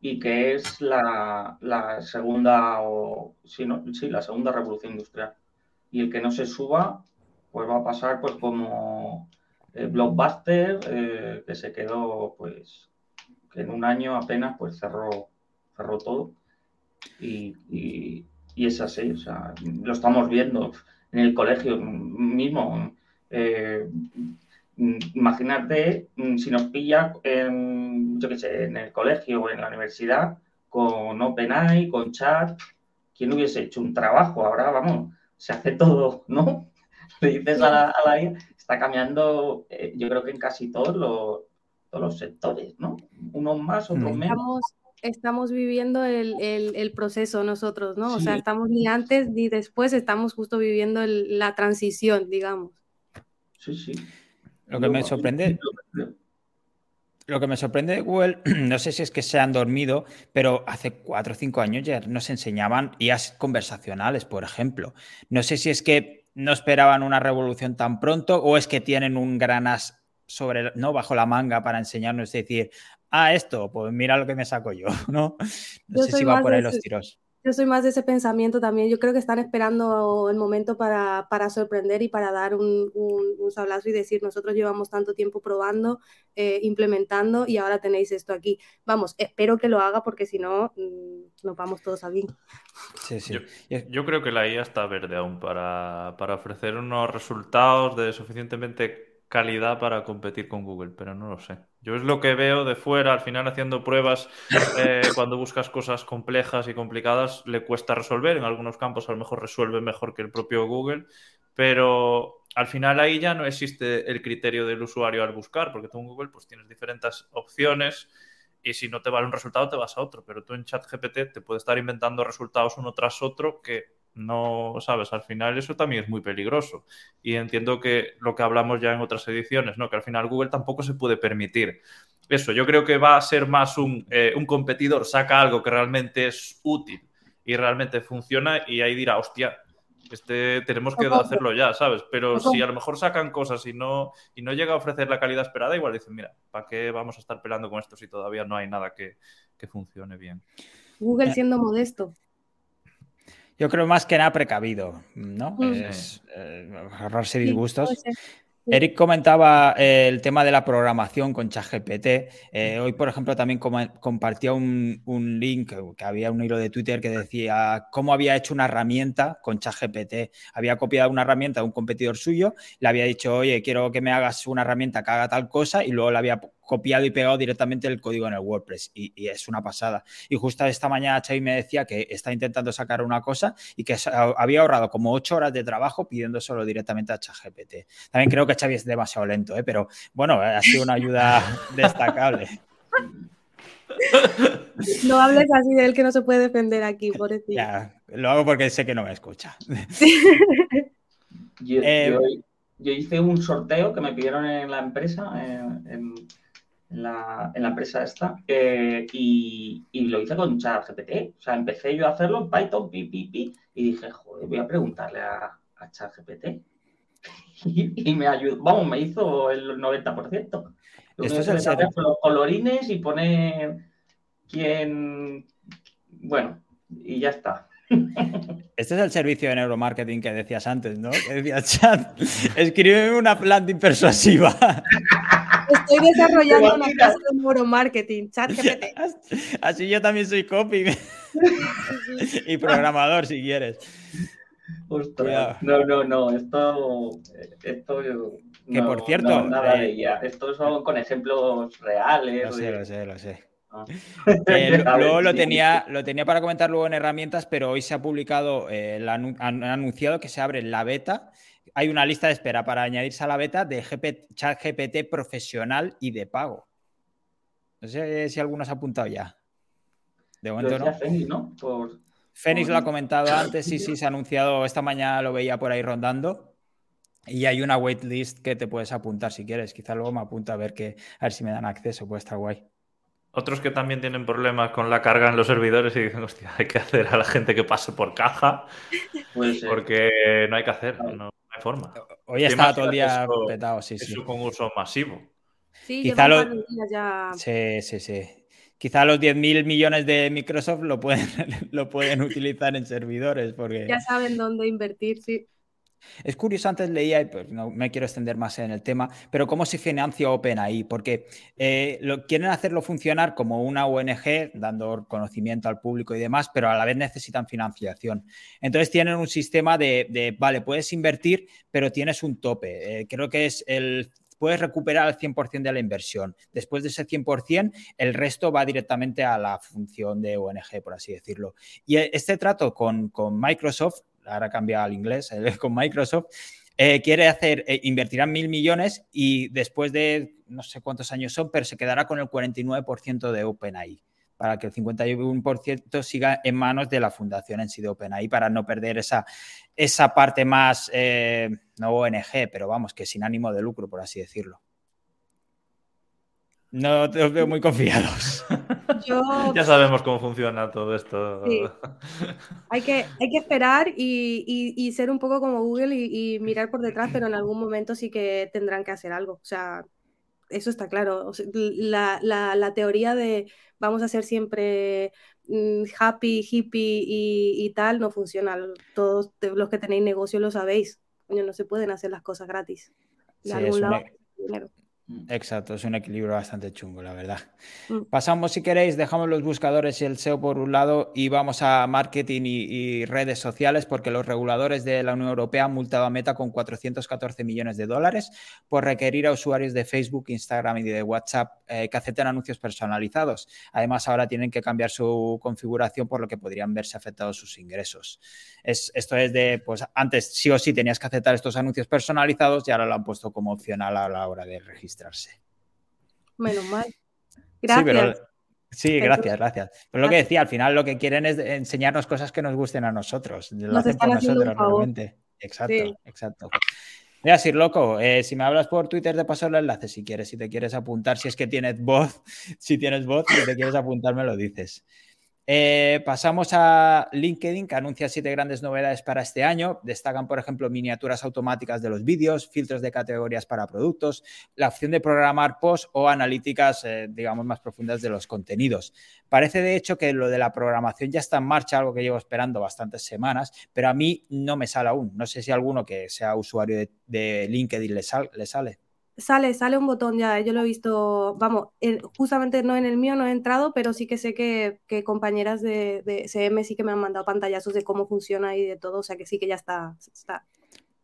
y que es la, segunda o sí, ¿no? sí, la segunda revolución industrial. Y el que no se suba pues va a pasar pues como el Blockbuster, eh, que se quedó pues que en un año apenas pues cerró, cerró todo. Y, y, es así, o sea, lo estamos viendo en el colegio mismo. Eh, imagínate mm, si nos pilla en, yo qué sé, en el colegio o en la universidad con OpenAI, con chat, ¿quién hubiese hecho un trabajo? Ahora, vamos, se hace todo, ¿no? le dices a la, a está cambiando, eh, yo creo que en casi todos los, todos los sectores, ¿no? Unos más, otros menos. estamos viviendo el, proceso nosotros, ¿no? O sea, estamos ni antes ni después, estamos justo viviendo la transición, digamos. Sí, sí. Lo que me sorprende, lo que me sorprende de Google, no sé si es que se han dormido, pero hace cuatro o cinco años ya nos enseñaban IAs conversacionales, por ejemplo. No sé si es que no esperaban una revolución tan pronto o es que tienen un gran as sobre, no bajo la manga para enseñarnos, es decir, ah, esto, pues mira lo que me saco yo, ¿no? No sé si va por ahí los tiros. Yo soy más de ese pensamiento también. Yo creo que están esperando el momento para, sorprender y para dar un, un, sablazo y decir, nosotros llevamos tanto tiempo probando, eh, implementando y ahora tenéis esto aquí. Vamos, espero que lo haga porque si no, mm, nos vamos todos a bien. Sí, sí. Yo, creo que la IA está verde aún para, para ofrecer unos resultados de suficientemente calidad para competir con Google, pero no lo sé. Yo es lo que veo de fuera, al final haciendo pruebas, eh, cuando buscas cosas complejas y complicadas, le cuesta resolver. En algunos campos a lo mejor resuelve mejor que el propio Google, pero al final ahí ya no existe el criterio del usuario al buscar, porque tú en Google pues tienes diferentes opciones y si no te vale un resultado te vas a otro, pero tú en ChatGPT te puedes estar inventando resultados uno tras otro que no, sabes, al final eso también es muy peligroso. Y entiendo que lo que hablamos ya en otras ediciones, ¿no? Que al final Google tampoco se puede permitir eso. Yo creo que va a ser más un, eh, un competidor, saca algo que realmente es útil y realmente funciona y ahí dirá, hostia, este tenemos que hacerlo ya, ¿sabes? Pero si a lo mejor sacan cosas y no, y no llega a ofrecer la calidad esperada, igual dicen, mira, ¿para qué vamos a estar peleando con esto si todavía no hay nada que, que funcione bien? Google siendo modesto. Yo creo más que nada precavido, ¿no? Es eh, ahorrarse disgustos. Eric comentaba eh, el tema de la programación con ChatGPT. Eh, hoy, por ejemplo, también compartía un, un, link que había un hilo de Twitter que decía cómo había hecho una herramienta con ChatGPT. Había copiado una herramienta de un competidor suyo, le había dicho, oye, quiero que me hagas una herramienta que haga tal cosa, y luego le había copiado y pegado directamente el código en el WordPress y, es una pasada. Y justo esta mañana Xavi me decía que está intentando sacar una cosa y que había ahorrado como ocho horas de trabajo pidiendo solo directamente a ChatGPT. También creo que Xavi es demasiado lento, ¿eh? pero bueno, ha sido una ayuda destacable. No hables así de él que no se puede defender aquí, por decir. Ya, lo hago porque sé que no me escucha. Eh, yo, hice un sorteo que me pidieron en la empresa, en, en la, empresa esta eh, y, lo hice con ChatGPT. O sea, empecé yo a hacerlo en Python, pi, pi, y dije, joder, voy a preguntarle a, a ChatGPT. Y, me ayudó, vamos, me hizo el 90%. Esto es el los colorines y poner quién, bueno, y ya está. Este es el servicio de neuromarketing que decías antes, ¿no? Que decía chat, escribe una planta persuasiva. Estoy desarrollando una clase de neuromarketing, chat GPT. Así yo también soy copy y programador si quieres. no, no, no, esto, esto que por cierto, nada eh, Esto son con ejemplos reales. Lo sé, lo sé, lo sé. Ah. Eh, luego lo tenía, lo tenía para comentar luego en herramientas, pero hoy se ha publicado, eh, han anunciado que se abre la beta hay una lista de espera para añadirse a la beta de GP, chat GPT profesional y de pago. No sé si alguno se ha apuntado ya. De momento no. Fénix, ¿no? Por... Fénix lo ha comentado antes, sí, sí, se ha anunciado, esta mañana lo veía por ahí rondando. Y hay una waitlist que te puedes apuntar si quieres. Quizá luego me apunto a ver, que, a ver si me dan acceso, puede estar guay. Otros que también tienen problemas con la carga en los servidores y dicen, hostia, hay que hacer a la gente que pase por caja. Porque no hay que hacer. No forma. Hoy está todo el día petado, sí, sí. con uso masivo. Sí, Quizá ya... sí, sí, sí. Quizá los 10.000 millones de Microsoft lo pueden, lo pueden utilizar en servidores. Porque... Ya saben dónde invertir, sí. Es curioso, antes leía, y pues no me quiero extender más en el tema, pero cómo se financia OpenAI, porque eh, lo, quieren hacerlo funcionar como una ONG, dando conocimiento al público y demás, pero a la vez necesitan financiación. Entonces tienen un sistema de, vale, puedes invertir, pero tienes un tope. Eh, creo que es el puedes recuperar el 100% de la inversión. Después de ese 100%, el resto va directamente a la función de ONG, por así decirlo. Y este trato con, con Microsoft ahora cambia al inglés, con Microsoft, eh, quiere hacer, eh, invertirá mil millones y después de no sé cuántos años son, pero se quedará con el 49% de OpenAI para que el 51% siga en manos de la fundación en sí de OpenAI para no perder esa, esa parte más, eh, no ONG, pero vamos, que sin ánimo de lucro, por así decirlo. No te os veo muy confiados. Ya sabemos cómo funciona todo esto. Hay, que, hay que esperar y, ser un poco como Google y, mirar por detrás, pero en algún momento sí que tendrán que hacer algo. O sea, eso está claro. la, teoría de vamos a ser siempre mm, happy, hippie y, tal no funciona. Todos los que tenéis negocio lo sabéis. no se pueden hacer las cosas gratis. De algún lado, dinero. Exacto, es un equilibrio bastante chungo, la verdad. Mm. Pasamos, si queréis, dejamos los buscadores y el SEO por un lado y vamos a marketing y, redes sociales porque los reguladores de la Unión Europea han multado a Meta con 414 millones de dólares por requerir a usuarios de Facebook, Instagram y de WhatsApp eh, que acepten anuncios personalizados. Además, ahora tienen que cambiar su configuración por lo que podrían verse afectados sus ingresos. esto es de, pues antes sí o sí tenías que aceptar estos anuncios personalizados y ahora lo han puesto como opcional a la hora de Menos mal. Gracias. Sí, gracias, gracias. Pero lo que decía, al final lo que quieren es enseñarnos cosas que nos gusten a nosotros. Lo hacen por nosotros realmente. Exacto, exacto. Mira, Sir Loco, eh, si me hablas por Twitter te paso el enlace si quieres, si te quieres apuntar, si es que tienes voz, si tienes voz, si te quieres apuntar me lo dices. Eh, pasamos a LinkedIn, que anuncia siete grandes novedades para este año. Destacan, por ejemplo, miniaturas automáticas de los vídeos, filtros de categorías para productos, la opción de programar post o analíticas, eh, digamos, más profundas de los contenidos. Parece, de hecho, que lo de la programación ya está en marcha, algo que llevo esperando bastantes semanas, pero a mí no me sale aún. No sé si alguno que sea usuario de, LinkedIn le sale. Sale, sale un botón ya, yo lo he visto, vamos, justamente no en el mío no he entrado, pero sí que sé que, compañeras de, de, CM sí que me han mandado pantallazos de cómo funciona y de todo, o sea que sí que ya está. está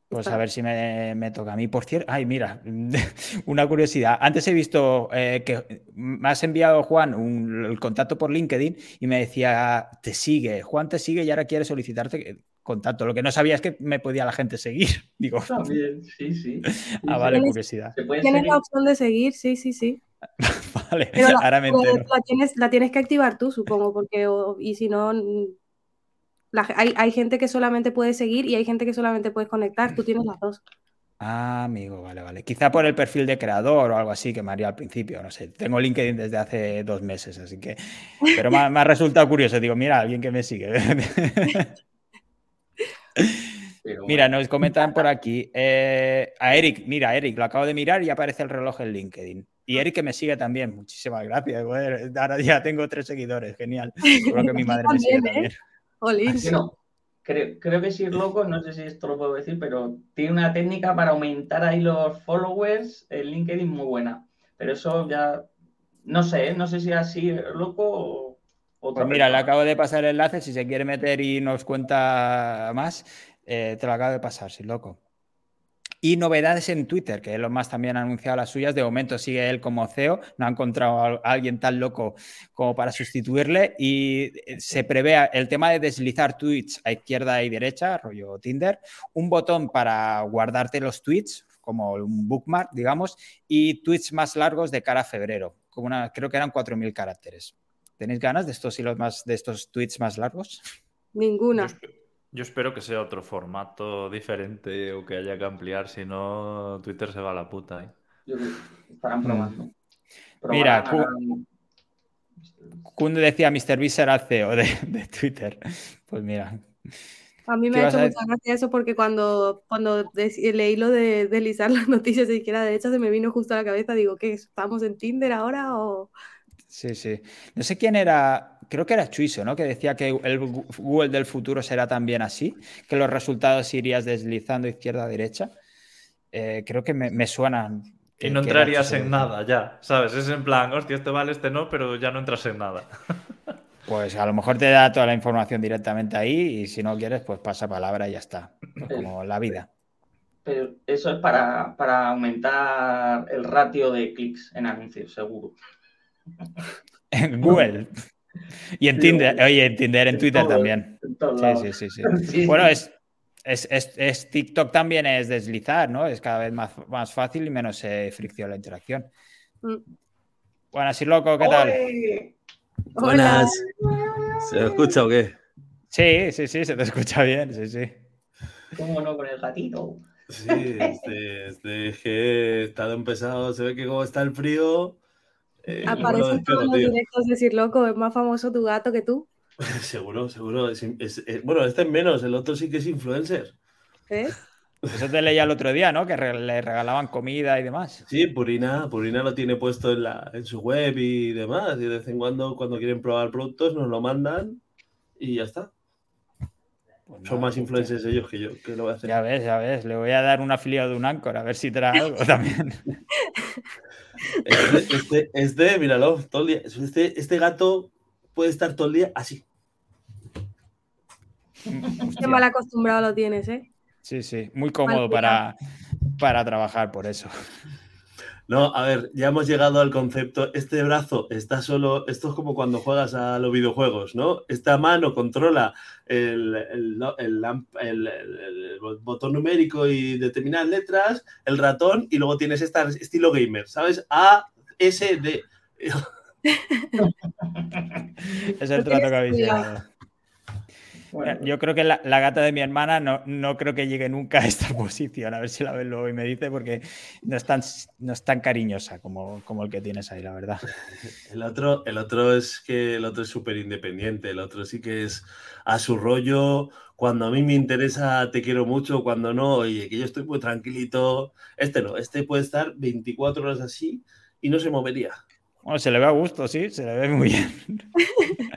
pues a ver si me, toca a mí. Por cierto, ay, mira, una curiosidad. Antes he visto eh, que me has enviado, Juan, el contacto por LinkedIn y me decía, te sigue, Juan te sigue y ahora quiere solicitarte contacto. Lo que no sabía es que me podía la gente seguir. Digo. También, sí, sí. ah, vale, curiosidad. Tienes la opción de seguir, sí, sí, sí. vale, ahora me entero. La, tienes, la tienes que activar tú, supongo, porque y si no, hay, hay, gente que solamente puede seguir y hay gente que solamente puedes conectar. Tú tienes las dos. Ah, amigo, vale, vale. Quizá por el perfil de creador o algo así que me haría al principio, no sé. Tengo LinkedIn desde hace dos meses, así que. Pero me, me ha resultado curioso. Digo, mira, alguien que me sigue. Mira, nos comentan por aquí. Eh, a Eric, mira, Eric, lo acabo de mirar y aparece el reloj en LinkedIn. Y Eric que me sigue también. Muchísimas gracias. ahora ya tengo tres seguidores. Genial. Creo que mi madre me sigue también. creo, creo, que si es loco, no sé si esto lo puedo decir, pero tiene una técnica para aumentar ahí los followers en LinkedIn muy buena. Pero eso ya, no sé, ¿eh? no sé si así loco o pues mira, le acabo de pasar el enlace. Si se quiere meter y nos cuenta más, eh, te lo acabo de pasar, sí, loco. Y novedades en Twitter, que Elon Musk también ha anunciado las suyas. De momento sigue él como CEO. No ha encontrado a alguien tan loco como para sustituirle. Y eh, se prevé el tema de deslizar tweets a izquierda y derecha, rollo Tinder. Un botón para guardarte los tweets, como un bookmark, digamos. Y tweets más largos de cara a febrero. Como una, creo que eran 4.000 caracteres. ¿Tenéis ganas de estos hilos más, de estos tweets más largos? Ninguna. Yo, espero que sea otro formato diferente o que haya que ampliar, si no, Twitter se va a la puta. ¿eh? estarán probando. Mira, Kunde decía Mr. Beast será CEO de, Twitter. Pues mira. A mí me ha hecho mucha gracia eso porque cuando, cuando leí lo de deslizar las noticias de izquierda a derecha se me vino justo a la cabeza. Digo, ¿qué? ¿Estamos en Tinder ahora o...? Sí, sí. No sé quién era, creo que era Chuiso, ¿no? Que decía que el Google del futuro será también así, que los resultados irías deslizando izquierda a derecha. Eh, creo que me, suenan. Y no entrarías en nada ya, ¿sabes? Es en plan, hostia, este vale, este no, pero ya no entras en nada. Pues a lo mejor te da toda la información directamente ahí y si no quieres, pues pasa palabra y ya está. Pues como la vida. Pero eso es para, para aumentar el ratio de clics en anuncios, seguro. En Google. Y en Tinder, oye, en Tinder, en Twitter también. Sí, sí, sí, sí, Bueno, es, es, TikTok también es deslizar, ¿no? Es cada vez más, más fácil y menos eh, fricción la interacción. Mm. Bueno, así loco, ¿qué tal? Buenas. ¿Se me escucha o qué? Sí, sí, sí, se te escucha bien, sí, sí. ¿Cómo no con el gatito? Sí, este, este que está empezado, se ve que como está el frío. Eh, Aparece en todos los directos decir loco, es más famoso tu gato que tú. seguro, seguro. bueno, este es menos, el otro sí que es influencer. ¿Ves? Eso te leía el otro día, ¿no? Que le regalaban comida y demás. Sí, Purina, Purina lo tiene puesto en, la, en su web y demás. Y de vez en cuando, cuando quieren probar productos, nos lo mandan y ya está. Pues Son más pues influencers ellos que yo, que lo voy a hacer. Ya ves, ya ves. Le voy a dar un afiliado de un Anchor a ver si trae algo también. Este, este, este, míralo, todo el día. Este, este gato puede estar todo el día así. Qué mal acostumbrado lo tienes, ¿eh? Sí, sí, muy cómodo para, para trabajar por eso. No, a ver, ya hemos llegado al concepto. Este brazo está solo. Esto es como cuando juegas a los videojuegos, ¿no? Esta mano controla el, botón numérico y determinadas letras, el ratón, y luego tienes esta estilo gamer, ¿sabes? A, S, D. es el trato que habéis llegado. Yo creo que la, gata de mi hermana no, no, creo que llegue nunca a esta posición. A ver si la ves luego y me dice, porque no es tan, no es tan cariñosa como, como el que tienes ahí, la verdad. El otro, el otro es que el otro es súper independiente. El otro sí que es a su rollo. Cuando a mí me interesa, te quiero mucho. Cuando no, oye, que yo estoy muy tranquilito. Este no, este puede estar 24 horas así y no se movería. Bueno, se le ve a gusto, sí, se le ve muy bien.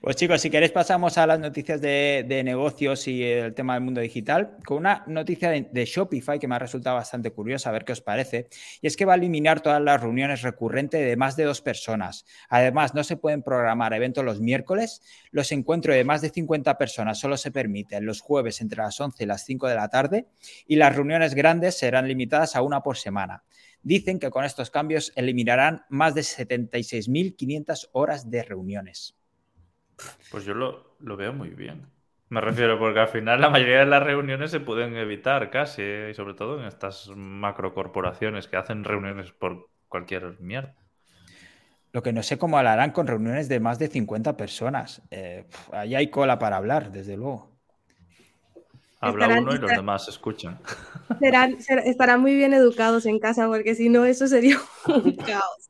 Pues chicos, si queréis pasamos a las noticias de, negocios y el tema del mundo digital, con una noticia de, Shopify que me ha resultado bastante curiosa, a ver qué os parece, y es que va a eliminar todas las reuniones recurrentes de más de dos personas. Además, no se pueden programar eventos los miércoles, los encuentros de más de 50 personas solo se permiten los jueves entre las 11 y las 5 de la tarde, y las reuniones grandes serán limitadas a una por semana. Dicen que con estos cambios eliminarán más de 76.500 horas de reuniones. Pues yo lo, veo muy bien. Me refiero porque al final la mayoría de las reuniones se pueden evitar casi, y sobre todo en estas macrocorporaciones que hacen reuniones por cualquier mierda. Lo que no sé cómo harán con reuniones de más de 50 personas. Eh, ahí hay cola para hablar, desde luego. Habla uno y los demás escuchan. estarán muy bien educados en casa, porque si no, eso sería un caos.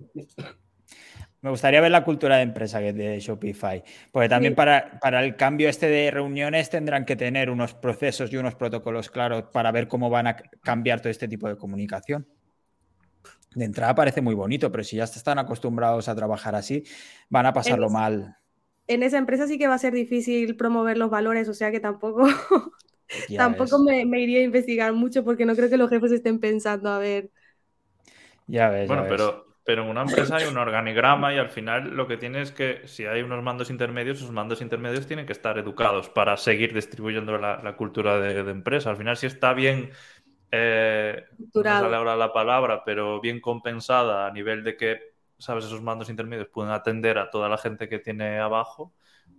Me gustaría ver la cultura de empresa de Shopify, porque también para, para, el cambio este de reuniones tendrán que tener unos procesos y unos protocolos claros para ver cómo van a cambiar todo este tipo de comunicación. De entrada parece muy bonito, pero si ya están acostumbrados a trabajar así, van a pasarlo mal. En esa empresa sí que va a ser difícil promover los valores, o sea que tampoco, tampoco me, me, iría a investigar mucho porque no creo que los jefes estén pensando a ver. Ya ves. Bueno, pero pero en una empresa hay un organigrama y al final lo que tiene es que si hay unos mandos intermedios, esos mandos intermedios tienen que estar educados para seguir distribuyendo la, cultura de, empresa. Al final, si está bien, eh, no sale ahora la palabra, pero bien compensada a nivel de que, sabes, esos mandos intermedios pueden atender a toda la gente que tiene abajo,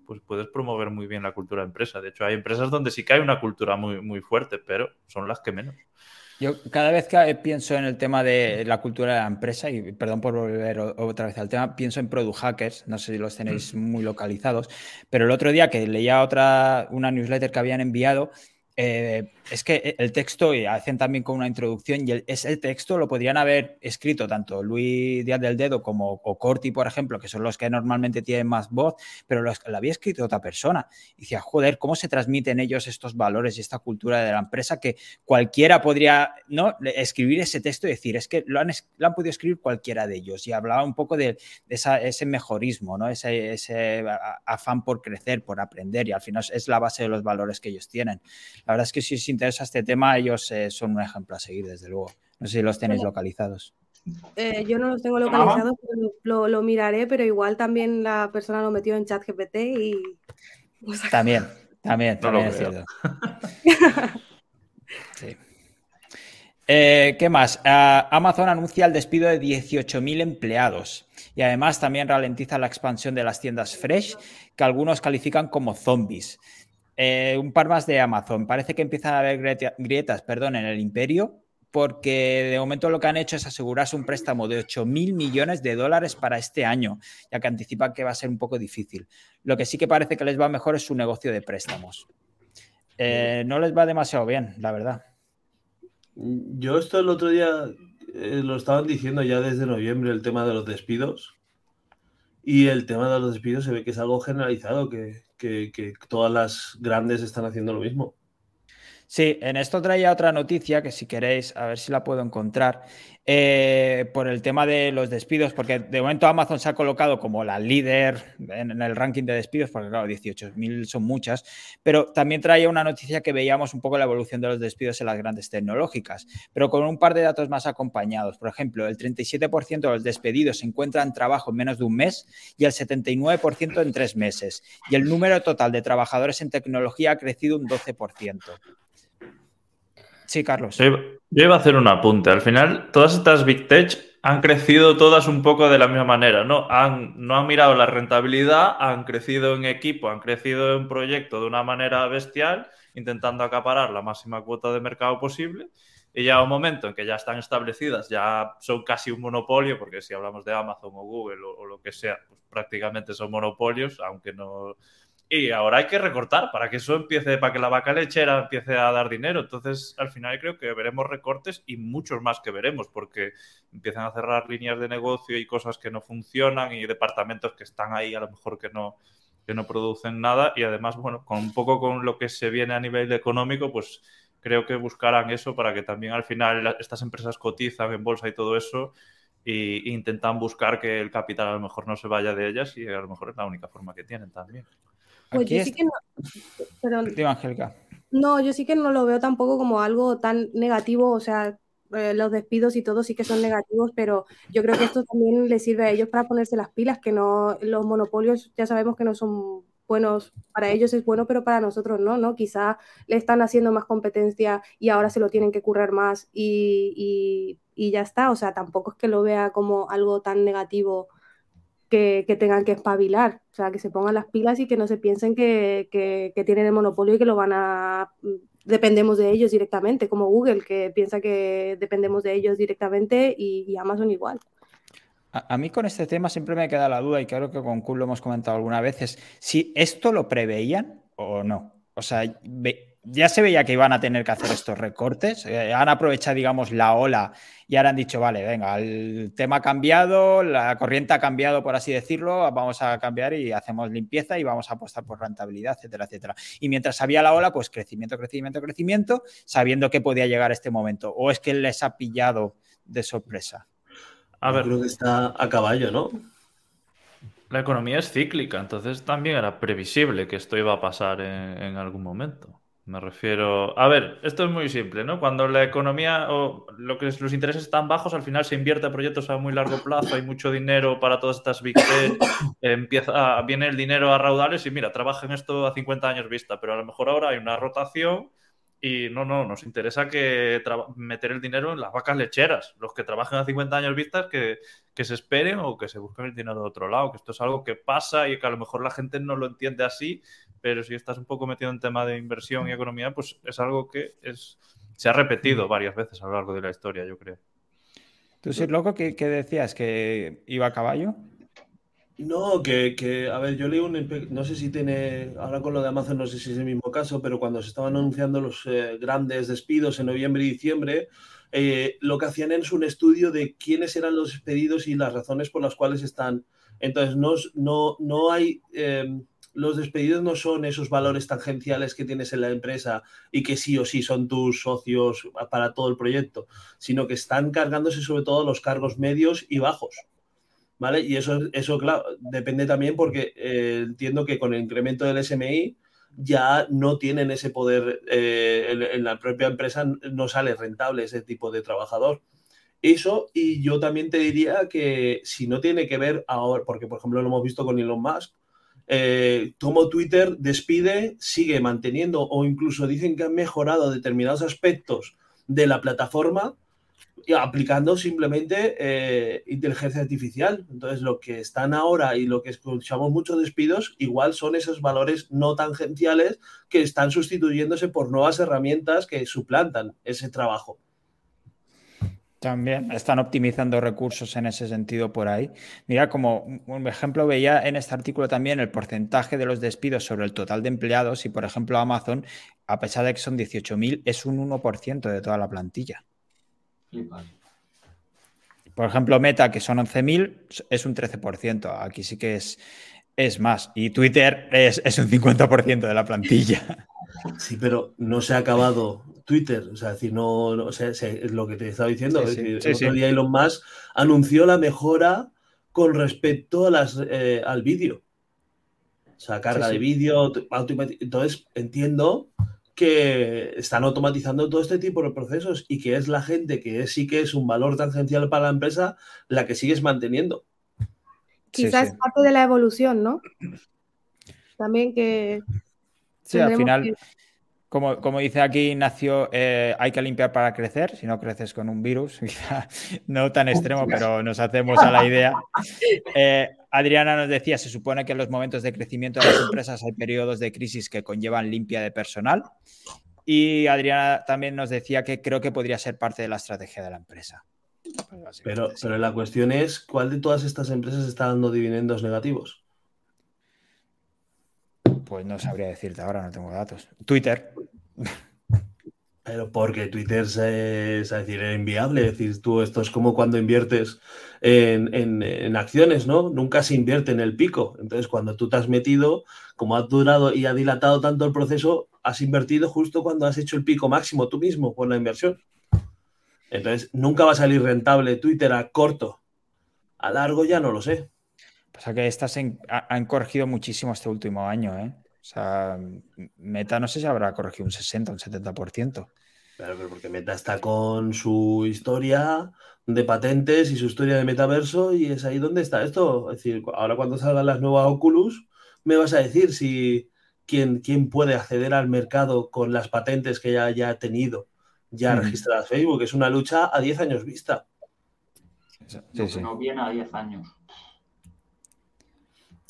pues puedes promover muy bien la cultura de empresa. De hecho, hay empresas donde sí que hay una cultura muy, muy fuerte, pero son las que menos. Yo cada vez que pienso en el tema de la cultura de la empresa, y perdón por volver otra vez al tema, pienso en Product Hackers, no sé si los tenéis mm. muy localizados, pero el otro día que leía otra, una newsletter que habían enviado, eh, es que el texto, y hacen también con una introducción, y ese texto lo podrían haber escrito tanto Luis Díaz del Dedo como o Corti, por ejemplo, que son los que normalmente tienen más voz, pero lo había escrito otra persona. Y decía, joder, ¿cómo se transmiten ellos estos valores y esta cultura de la empresa que cualquiera podría ¿no? escribir ese texto y decir, es que lo han, han podido escribir cualquiera de ellos? Y hablaba un poco de, ese mejorismo, ¿no? ese, ese afán por crecer, por aprender, y al final es la base de los valores que ellos tienen. Verdad es que si os interesa este tema, ellos eh, son un ejemplo a seguir, desde luego. No sé si los tenéis localizados. Eh, yo no los tengo localizados, lo, miraré, pero igual también la persona lo metió en chat GPT y... También, también, también es cierto. Eh, ¿Qué más? Ah, Amazon anuncia el despido de 18.000 empleados y además también ralentiza la expansión de las tiendas fresh que algunos califican como zombies. Eh, un par más de Amazon. Parece que empiezan a haber grietas perdón, en el imperio porque de momento lo que han hecho es asegurarse un préstamo de 8 mil millones de dólares para este año, ya que anticipan que va a ser un poco difícil. Lo que sí que parece que les va mejor es su negocio de préstamos. Eh, no les va demasiado bien, la verdad. Yo esto el otro día eh, lo estaban diciendo ya desde noviembre, el tema de los despidos. Y el tema de los despidos se ve que es algo generalizado, que, que todas las grandes están haciendo lo mismo. Sí, en esto traía otra noticia que si queréis, a ver si la puedo encontrar, eh, por el tema de los despidos, porque de momento Amazon se ha colocado como la líder en, el ranking de despidos, porque claro, 18.000 son muchas, pero también traía una noticia que veíamos un poco la evolución de los despidos en las grandes tecnológicas, pero con un par de datos más acompañados. Por ejemplo, el 37% de los despedidos encuentran trabajo en menos de un mes y el 79% en tres meses, y el número total de trabajadores en tecnología ha crecido un 12%. Sí, Carlos. Yo iba a hacer un apunte. Al final, todas estas Big Tech han crecido todas un poco de la misma manera, ¿no? Han, no han mirado la rentabilidad, han crecido en equipo, han crecido en proyecto de una manera bestial, intentando acaparar la máxima cuota de mercado posible. Y ya un momento en que ya están establecidas, ya son casi un monopolio, porque si hablamos de Amazon o Google o, lo que sea, pues prácticamente son monopolios, aunque no, y ahora hay que recortar para que eso empiece, para que la vaca lechera empiece a dar dinero. Entonces, al final creo que veremos recortes y muchos más que veremos, porque empiezan a cerrar líneas de negocio y cosas que no funcionan y departamentos que están ahí a lo mejor que no, que no producen nada. Y además, bueno, con un poco con lo que se viene a nivel económico, pues creo que buscarán eso para que también al final estas empresas cotizan en bolsa y todo eso e intentan buscar que el capital a lo mejor no se vaya de ellas y a lo mejor es la única forma que tienen también. Pues yo sí que no. No, yo sí que no lo veo tampoco como algo tan negativo, o sea, eh, los despidos y todo sí que son negativos, pero yo creo que esto también les sirve a ellos para ponerse las pilas, que no, los monopolios ya sabemos que no son buenos, para ellos es bueno, pero para nosotros no, ¿no? Quizá le están haciendo más competencia y ahora se lo tienen que currar más y, y ya está, o sea, tampoco es que lo vea como algo tan negativo que, tengan que espabilar, o sea, que se pongan las pilas y que no se piensen que, tienen el monopolio y que lo van a dependemos de ellos directamente, como Google, que piensa que dependemos de ellos directamente y, Amazon igual. A, mí con este tema siempre me queda la duda, y creo que con Cool lo hemos comentado algunas veces, si esto lo preveían o no. O sea, ya se veía que iban a tener que hacer estos recortes. Eh, han aprovechado, digamos, la ola y ahora han dicho, vale, venga, el tema ha cambiado, la corriente ha cambiado, por así decirlo, vamos a cambiar y hacemos limpieza y vamos a apostar por rentabilidad, etcétera, etcétera. Y mientras había la ola, pues crecimiento, crecimiento, crecimiento, sabiendo que podía llegar este momento. ¿O es que les ha pillado de sorpresa? A ver, creo que está a caballo, ¿no? La economía es cíclica, entonces también era previsible que esto iba a pasar en algún momento. Me refiero. A ver, esto es muy simple, ¿no? Cuando la economía o lo que es, los intereses están bajos, al final se invierte a proyectos a muy largo plazo, hay mucho dinero para todas estas big tech, empieza, viene el dinero a raudales y mira, trabaja en esto a 50 años vista, pero a lo mejor ahora hay una rotación y no, no, nos interesa que meter el dinero en las vacas lecheras. Los que trabajan a 50 años vistas, que, que se esperen o que se busquen el dinero de otro lado, que esto es algo que pasa y que a lo mejor la gente no lo entiende así pero si estás un poco metido en tema de inversión y economía, pues es algo que es, se ha repetido varias veces a lo largo de la historia, yo creo. ¿Tú, sí, loco, qué, decías? ¿Que iba a caballo? No, que, a ver, yo leí un, no sé si tiene, ahora con lo de Amazon no sé si es el mismo caso, pero cuando se estaban anunciando los eh, grandes despidos en noviembre y diciembre, eh, lo que hacían es un estudio de quiénes eran los despedidos y las razones por las cuales están. Entonces, no, no, no hay... Eh, los despedidos no son esos valores tangenciales que tienes en la empresa y que sí o sí son tus socios para todo el proyecto, sino que están cargándose sobre todo los cargos medios y bajos. ¿Vale? Y eso, eso claro, depende también porque eh, entiendo que con el incremento del SMI ya no tienen ese poder, eh, en, la propia empresa no sale rentable ese tipo de trabajador. Eso, y yo también te diría que si no tiene que ver ahora, porque por ejemplo lo hemos visto con Elon Musk, eh, como Twitter despide, sigue manteniendo o incluso dicen que han mejorado determinados aspectos de la plataforma aplicando simplemente eh, inteligencia artificial. Entonces, lo que están ahora y lo que escuchamos muchos despidos, igual son esos valores no tangenciales que están sustituyéndose por nuevas herramientas que suplantan ese trabajo. También están optimizando recursos en ese sentido por ahí. Mira, como un ejemplo, veía en este artículo también el porcentaje de los despidos sobre el total de empleados y, por ejemplo, Amazon, a pesar de que son 18.000, es un 1% de toda la plantilla. Por ejemplo, Meta, que son 11.000, es un 13%. Aquí sí que es, es más. Y Twitter es, es un 50% de la plantilla. Sí, pero no se ha acabado Twitter. O sea, decir, no, no es lo que te estaba diciendo. el otro día Elon Musk anunció la mejora con respecto a las, eh, al vídeo. O sea, carga de vídeo. Entonces, entiendo que están automatizando todo este tipo de procesos y que es la gente que sí que es un valor tangencial para la empresa la que sigues manteniendo. Quizás parte de la evolución, ¿no? También que... Sí, al final, como, como, dice aquí Ignacio, eh, hay que limpiar para crecer, si no creces con un virus, no tan extremo, pero nos hacemos a la idea. Eh, Adriana nos decía, se supone que en los momentos de crecimiento de las empresas hay periodos de crisis que conllevan limpia de personal. Y Adriana también nos decía que creo que podría ser parte de la estrategia de la empresa. Pero, pero la cuestión es, ¿cuál de todas estas empresas está dando dividendos negativos? Pues no sabría decirte ahora, no tengo datos. Twitter. Pero porque Twitter es, decir, inviable. Es decir, tú esto es como cuando inviertes en, acciones, ¿no? Nunca se invierte en el pico. Entonces, cuando tú te has metido, como ha durado y ha dilatado tanto el proceso, has invertido justo cuando has hecho el pico máximo tú mismo con la inversión. Entonces, nunca va a salir rentable Twitter a corto. A largo ya no lo sé. Pasa que estas han corregido muchísimo este último año, ¿eh? O sea, Meta no sé si habrá corregido un 60, un 70%. Claro, pero porque Meta está con su historia de patentes y su historia de metaverso y es ahí donde está esto. Es decir, ahora cuando salgan las nuevas Oculus, me vas a decir si quién, quién puede acceder al mercado con las patentes que ya haya tenido, ya registradas Facebook. Es una lucha a 10 años vista. No viene a 10 años.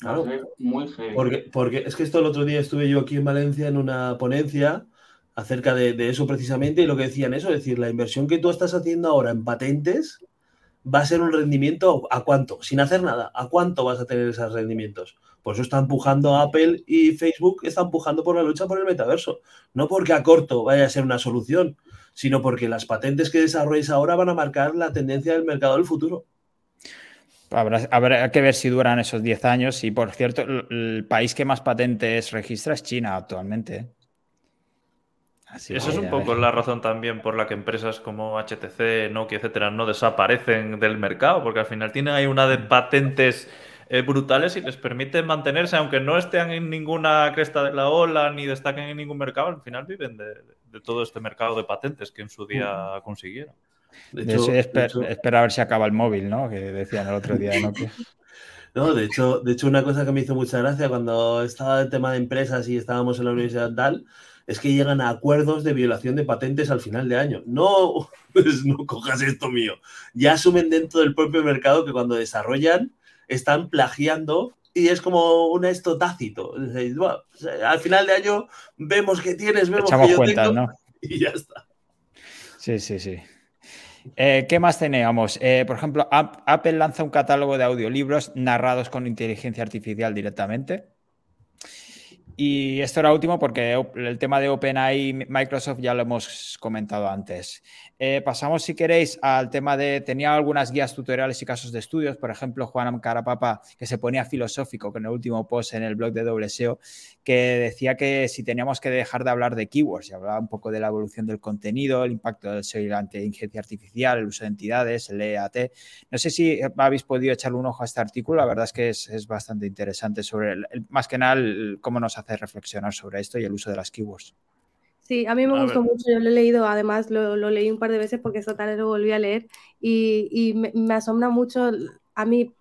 Claro. Muy Porque, porque es que esto el otro día estuve yo aquí en Valencia en una ponencia acerca de, eso precisamente y lo que decían eso, es decir, la inversión que tú estás haciendo ahora en patentes va a ser un rendimiento a cuánto, sin hacer nada, a cuánto vas a tener esos rendimientos. Por eso está empujando Apple y Facebook, está empujando por la lucha por el metaverso. No porque a corto vaya a ser una solución, sino porque las patentes que desarrolles ahora van a marcar la tendencia del mercado del futuro. Habrá, que ver si duran esos 10 años. Y por cierto, el, país que más patentes registra es China actualmente. ¿eh? Así Eso es un poco la razón también por la que empresas como HTC, Nokia, etcétera, no desaparecen del mercado, porque al final tienen ahí una de patentes eh, brutales y les permite mantenerse, aunque no estén en ninguna cresta de la ola ni destaquen en ningún mercado, al final viven de, de todo este mercado de patentes que en su día consiguieron. De hecho, espera a ver si acaba el móvil, ¿no? Que decían el otro día ¿no? No, de hecho, de hecho, una cosa que me hizo mucha gracia cuando estaba el tema de empresas y estábamos en la universidad tal, es que llegan a acuerdos de violación de patentes al final de año. No, pues no cojas esto mío. Ya asumen dentro del propio mercado que cuando desarrollan están plagiando y es como un esto tácito. al final de año vemos que tienes, vemos que yo tengo, ¿no? y ya está. Sí, sí, sí. Eh, ¿Qué más teníamos? Eh, por ejemplo, Apple lanza un catálogo de audiolibros narrados con inteligencia artificial directamente. Y esto era último porque el tema de OpenAI Microsoft ya lo hemos comentado antes. Eh, pasamos, si queréis, al tema de. Tenía algunas guías tutoriales y casos de estudios. Por ejemplo, Juan Carapapa, que se ponía filosófico con el último post en el blog de WSEO, que decía que si teníamos que dejar de hablar de keywords y hablaba un poco de la evolución del contenido, el impacto del SEO y la inteligencia artificial, el uso de entidades, el EAT. No sé si habéis podido echarle un ojo a este artículo. La verdad es que es, bastante interesante sobre, más que nada, cómo nos hace reflexionar sobre esto y el uso de las keywords. Sí, a mí me gustó mucho, yo lo he leído, además lo, leí un par de veces porque esta tarde lo volví a leer y, me, asombra mucho, a mí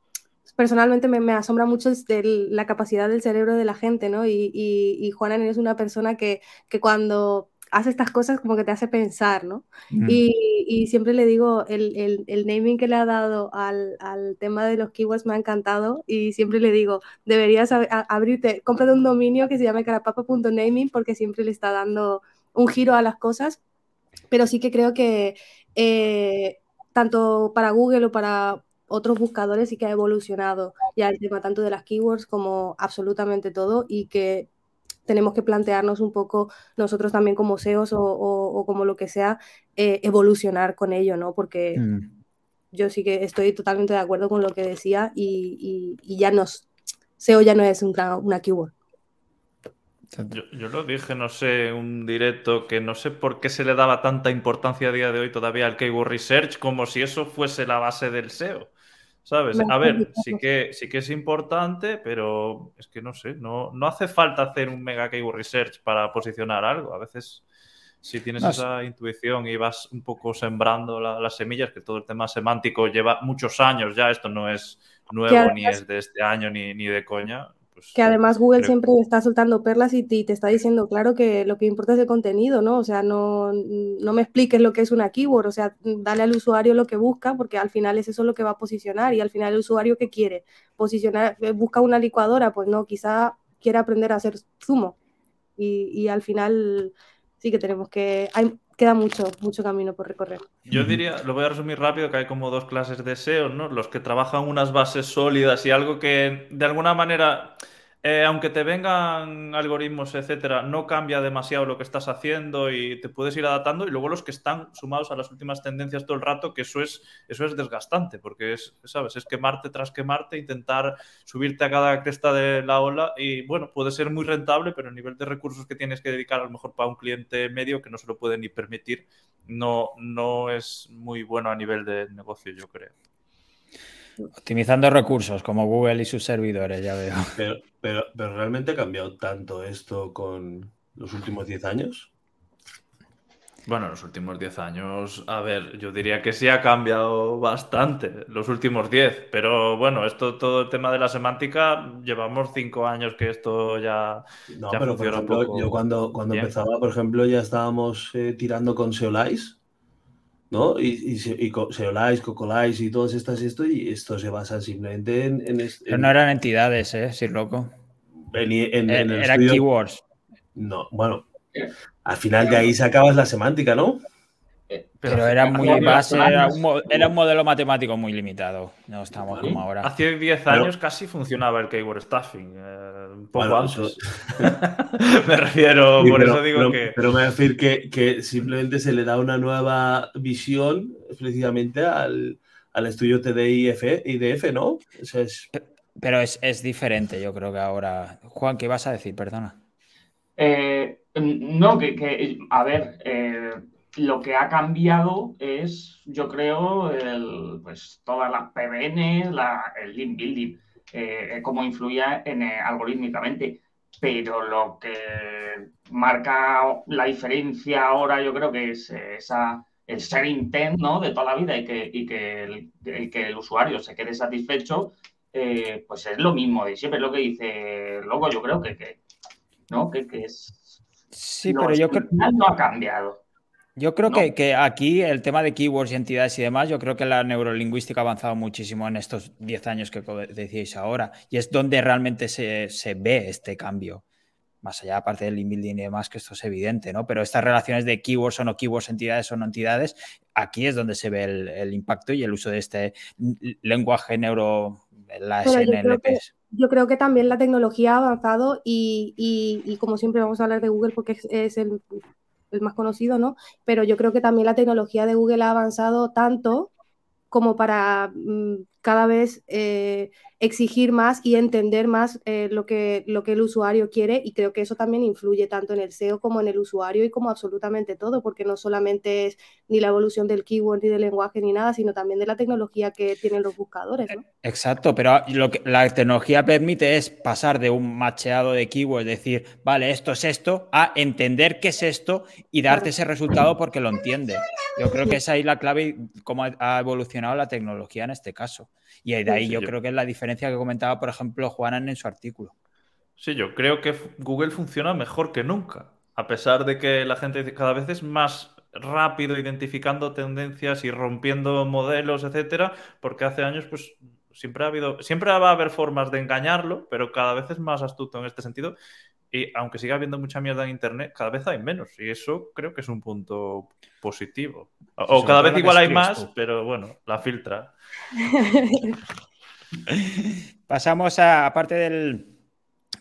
personalmente me, asombra mucho la capacidad del cerebro de la gente, ¿no? Y, y, Juanan es una persona que, cuando hace estas cosas como que te hace pensar, ¿no? Y, siempre le digo, el, naming que le ha dado al, tema de los keywords me ha encantado y siempre le digo, deberías abrirte, cómprate un dominio que se llame carapapa.naming porque siempre le está dando un giro a las cosas, pero sí que creo que eh, tanto para Google o para otros buscadores sí que ha evolucionado ya el tema tanto de las keywords como absolutamente todo y que tenemos que plantearnos un poco nosotros también como SEOs o, como lo que sea, eh, evolucionar con ello, ¿no? Porque mm. yo sí que estoy totalmente de acuerdo con lo que decía y, ya nos, SEO ya no es una, una keyword. Yo, yo, lo dije, no sé, un directo que no sé por qué se le daba tanta importancia a día de hoy todavía al Keyword Research como si eso fuese la base del SEO. ¿Sabes? A ver, sí que, sí que es importante, pero es que no sé, no, no hace falta hacer un mega keyword research para posicionar algo. A veces, si tienes esa intuición y vas un poco sembrando las semillas, que todo el tema semántico lleva muchos años ya, esto no es nuevo ni es de este año ni, ni de coña. Pues, que además Google siempre está soltando perlas y te, está diciendo, claro, que lo que importa es el contenido, ¿no? O sea, no, no me expliques lo que es una keyword, o sea, dale al usuario lo que busca, porque al final es eso lo que va a posicionar y al final el usuario que quiere posicionar, eh, busca una licuadora, pues no, quizá quiere aprender a hacer zumo y, y al final sí que tenemos que, hay, queda mucho, mucho camino por recorrer. Yo diría, lo voy a resumir rápido, que hay como dos clases de SEO, ¿no? Los que trabajan unas bases sólidas y algo que de alguna manera eh, aunque te vengan algoritmos, etcétera, no cambia demasiado lo que estás haciendo y te puedes ir adaptando. Y luego los que están sumados a las últimas tendencias todo el rato, que eso es, eso es desgastante, porque es, ¿sabes? Es quemarte tras quemarte, intentar subirte a cada cresta de la ola. Y bueno, puede ser muy rentable, pero el nivel de recursos que tienes que dedicar a lo mejor para un cliente medio que no se lo puede ni permitir, no, no es muy bueno a nivel de negocio, yo creo. Optimizando recursos como Google y sus servidores, ya veo. Pero, pero, pero ¿realmente ha cambiado tanto esto con los últimos 10 años? Bueno, los últimos 10 años, a ver, yo diría que sí ha cambiado bastante, los últimos 10, pero bueno, esto, todo el tema de la semántica, llevamos 5 años que esto ya, no, pero por ejemplo, Yo cuando, cuando empezaba, por ejemplo, ya estábamos eh, tirando con Seolais ¿no? Y, y, y Seolais, Cocolais y todas estas esto, y esto se basa simplemente en... en, no eran entidades, ¿eh? Sí, loco. En, en, eh, eran keywords. No, bueno, al final de ahí sacabas la semántica, ¿no? Pero, era muy base, era un, modelo matemático muy limitado. No estamos como ahora. Hace 10 años casi funcionaba el keyword stuffing. Eh, un poco antes. me refiero, por eso digo que. Pero me voy a decir que, que, simplemente se le da una nueva visión precisamente al, al estudio TDIF, IDF, ¿no? es... Pero es, es, diferente, yo creo que ahora. Juan, ¿qué vas a decir? Perdona. Eh, no, que, que, a ver. Eh lo que ha cambiado es, yo creo, el, pues, todas las PBN, el link building, eh, cómo influía en, eh, algorítmicamente. Pero lo que marca la diferencia ahora, yo creo que es esa, el ser intent ¿no? de toda la vida y que, y que, el, que el usuario se quede satisfecho, eh, pues es lo mismo de siempre, es lo que dice luego yo creo que, que ¿no? que, que es... Sí, pero yo creo... No ha cambiado. Yo creo que, aquí el tema de keywords y entidades y demás, yo creo que la neurolingüística ha avanzado muchísimo en estos 10 años que decíais ahora. Y es donde realmente se, ve este cambio. Más allá, aparte del inbuilding y demás, que esto es evidente, ¿no? Pero estas relaciones de keywords o no keywords, entidades o no entidades, aquí es donde se ve el, impacto y el uso de este lenguaje neuro, las NLPs. Yo creo que también la tecnología ha avanzado y, como siempre vamos a hablar de Google porque es, el el más conocido, ¿no? Pero yo creo que también la tecnología de Google ha avanzado tanto como para mm, cada vez eh, exigir más y entender más eh, lo, que, lo que el usuario quiere y creo que eso también influye tanto en el SEO como en el usuario y como absolutamente todo, porque no solamente es ni la evolución del keyword ni del lenguaje ni nada, sino también de la tecnología que tienen los buscadores. ¿no? Exacto, pero lo que la tecnología permite es pasar de un macheado de keywords, decir, vale, esto es esto, a entender qué es esto y darte ese resultado porque lo entiende. Yo creo que esa es la clave cómo ha evolucionado la tecnología en este caso. Y de ahí yo, creo que es la diferencia que comentaba, por ejemplo, Juanan en su artículo. Sí, yo creo que Google funciona mejor que nunca, a pesar de que la gente cada vez es más rápido identificando tendencias y rompiendo modelos, etcétera, porque hace años pues siempre ha habido, siempre va a haber formas de engañarlo, pero cada vez es más astuto en este sentido y aunque siga habiendo mucha mierda en Internet, cada vez hay menos. Y eso creo que es un punto positivo. O, cada vez igual hay más, pero bueno, la filtra. Pasamos a, aparte del,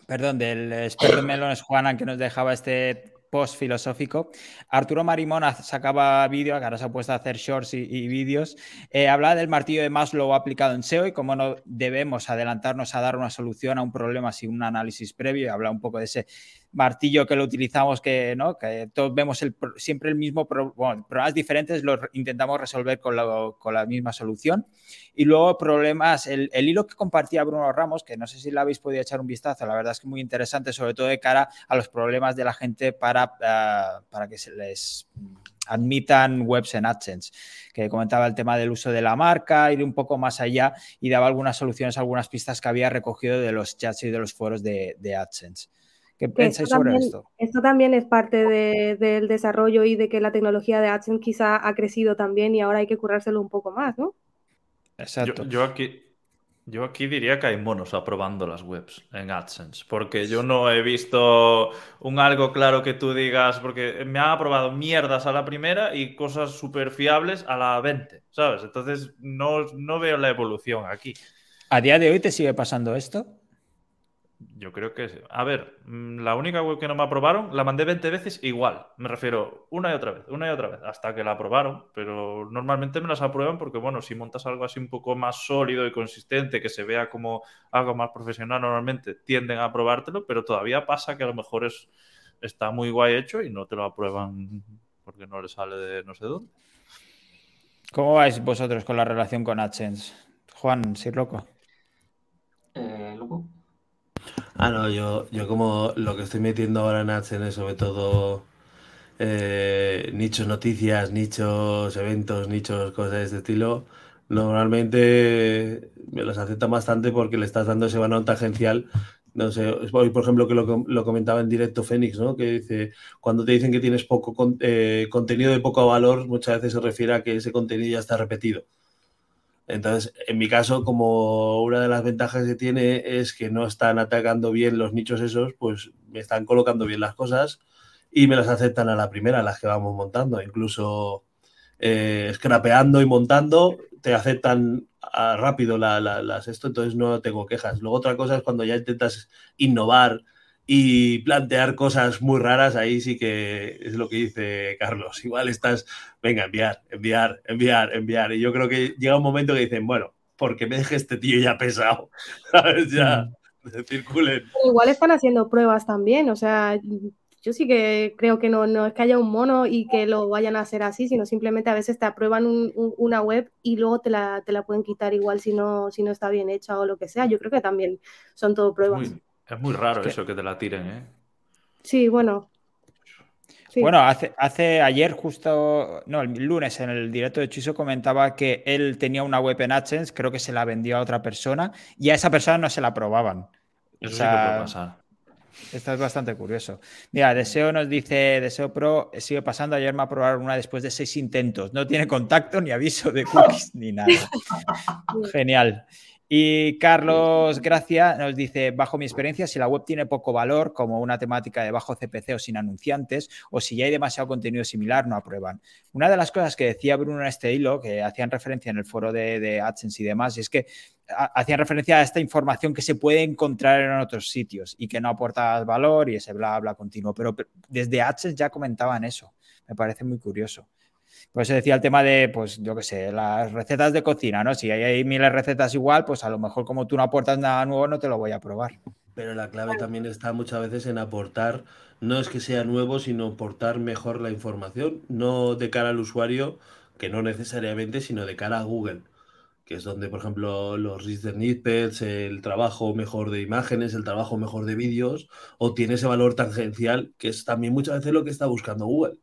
perdón, del experto en melones Juanan que nos dejaba este post filosófico. Arturo Marimón sacaba vídeo, ahora se ha puesto a hacer shorts y, vídeos. Eh, hablaba del martillo de Maslow aplicado en SEO y cómo no debemos adelantarnos a dar una solución a un problema sin un análisis previo. Y habla un poco de ese martillo que lo utilizamos, que, ¿no? que todos vemos siempre el mismo, bueno, problemas diferentes los intentamos resolver con, con, la misma solución. Y luego problemas, el, el, hilo que compartía Bruno Ramos, que no sé si le habéis podido echar un vistazo, la verdad es que muy interesante, sobre todo de cara a los problemas de la gente para, uh, para que se les admitan webs en AdSense, que comentaba el tema del uso de la marca, ir un poco más allá y daba algunas soluciones, algunas pistas que había recogido de los chats y de los foros de AdSense. ¿Qué pensáis sobre esto? Esto también es parte del desarrollo y de que la tecnología de AdSense quizá ha crecido también y ahora hay que currárselo un poco más, ¿no? Exacto. Yo, aquí, yo aquí diría que hay monos aprobando las webs en AdSense, porque yo no he visto un algo claro que tú digas, porque me han aprobado mierdas a la primera y cosas súper fiables a la 20, ¿sabes? Entonces no, no veo la evolución aquí. ¿A día de hoy te sigue pasando esto? Yo creo que. A ver, mm, la única web que no me aprobaron la mandé 20 veces igual. Me refiero una y otra vez, una y otra vez, hasta que la aprobaron. Pero normalmente me las aprueban porque, bueno, si montas algo así un poco más sólido y consistente, que se vea como algo más profesional, normalmente tienden a aprobártelo, pero todavía pasa que a lo mejor es, está muy guay hecho y no te lo aprueban porque no le sale de no sé dónde. ¿Cómo vais vosotros con la relación con AdSense? Juan, sí, loco. Eh, loco. Ah, no, yo, yo como lo que estoy metiendo ahora en AdSense sobre todo eh, nichos noticias, nichos eventos, nichos cosas de este estilo, normalmente me los acepta bastante porque le estás dando ese balón tangencial. No sé, hoy por ejemplo que lo, lo comentaba en directo Fénix, ¿no? Que dice, cuando te dicen que tienes poco eh, contenido de poco valor, muchas veces se refiere a que ese contenido ya está repetido. Entonces, en mi caso, como una de las ventajas que tiene es que no están atacando bien los nichos esos, pues me están colocando bien las cosas y me las aceptan a la primera, las que vamos montando. Incluso eh, scrapeando y montando, te aceptan ah, rápido las esto, entonces no tengo quejas. Luego otra cosa es cuando ya intentas innovar y plantear cosas muy raras, ahí sí que es lo que dice Carlos. Igual estás, venga, enviar, enviar, enviar, enviar. Y yo creo que llega un momento que dicen, bueno, porque me deje este tío ya pesado, ¿sabes? Ya, mm. circulen. igual están haciendo pruebas también, o sea, yo sí que creo que no, no es que haya un mono y que lo vayan a hacer así, sino simplemente a veces te aprueban una web y luego te la, te la, pueden quitar igual si no, si no está bien hecha o lo que sea. Yo creo que también son todo pruebas. Es muy raro eso que te la tiren, ¿eh? Sí, bueno. Bueno, hace, hace ayer justo, no, el lunes en el directo de Chiso comentaba que él tenía una web en AdSense, creo que se la vendió a otra persona y a esa persona no se la aprobaban. Eso sí que puede pasar. Esto es bastante curioso. Mira, Deseo nos dice, Deseo Pro, sigue pasando, ayer me aprobaron una después de seis intentos. No tiene contacto ni aviso de cookies ni nada. Genial. Y Carlos Gracia nos dice, bajo mi experiencia, si la web tiene poco valor, como una temática de bajo CPC o sin anunciantes, o si ya hay demasiado contenido similar, no aprueban. Una de las cosas que decía Bruno en este hilo, que hacían referencia en el foro de, AdSense y demás, es que hacían referencia a esta información que se puede encontrar en otros sitios y que no aporta valor y ese bla, bla continuo. Pero desde AdSense ya comentaban eso. Me parece muy curioso. Pues se decía el tema de, pues yo qué sé, las recetas de cocina, ¿no? Si hay, miles de recetas igual, pues a lo mejor como tú no aportas nada nuevo, no te lo voy a probar. Pero la clave también está muchas veces en aportar, no es que sea nuevo, sino aportar mejor la información, no de cara al usuario, que no necesariamente, sino de cara a Google, que es donde, por ejemplo, los RIS de snippets, el trabajo mejor de imágenes, el trabajo mejor de vídeos, o tiene ese valor tangencial, que es también muchas veces lo que está buscando Google.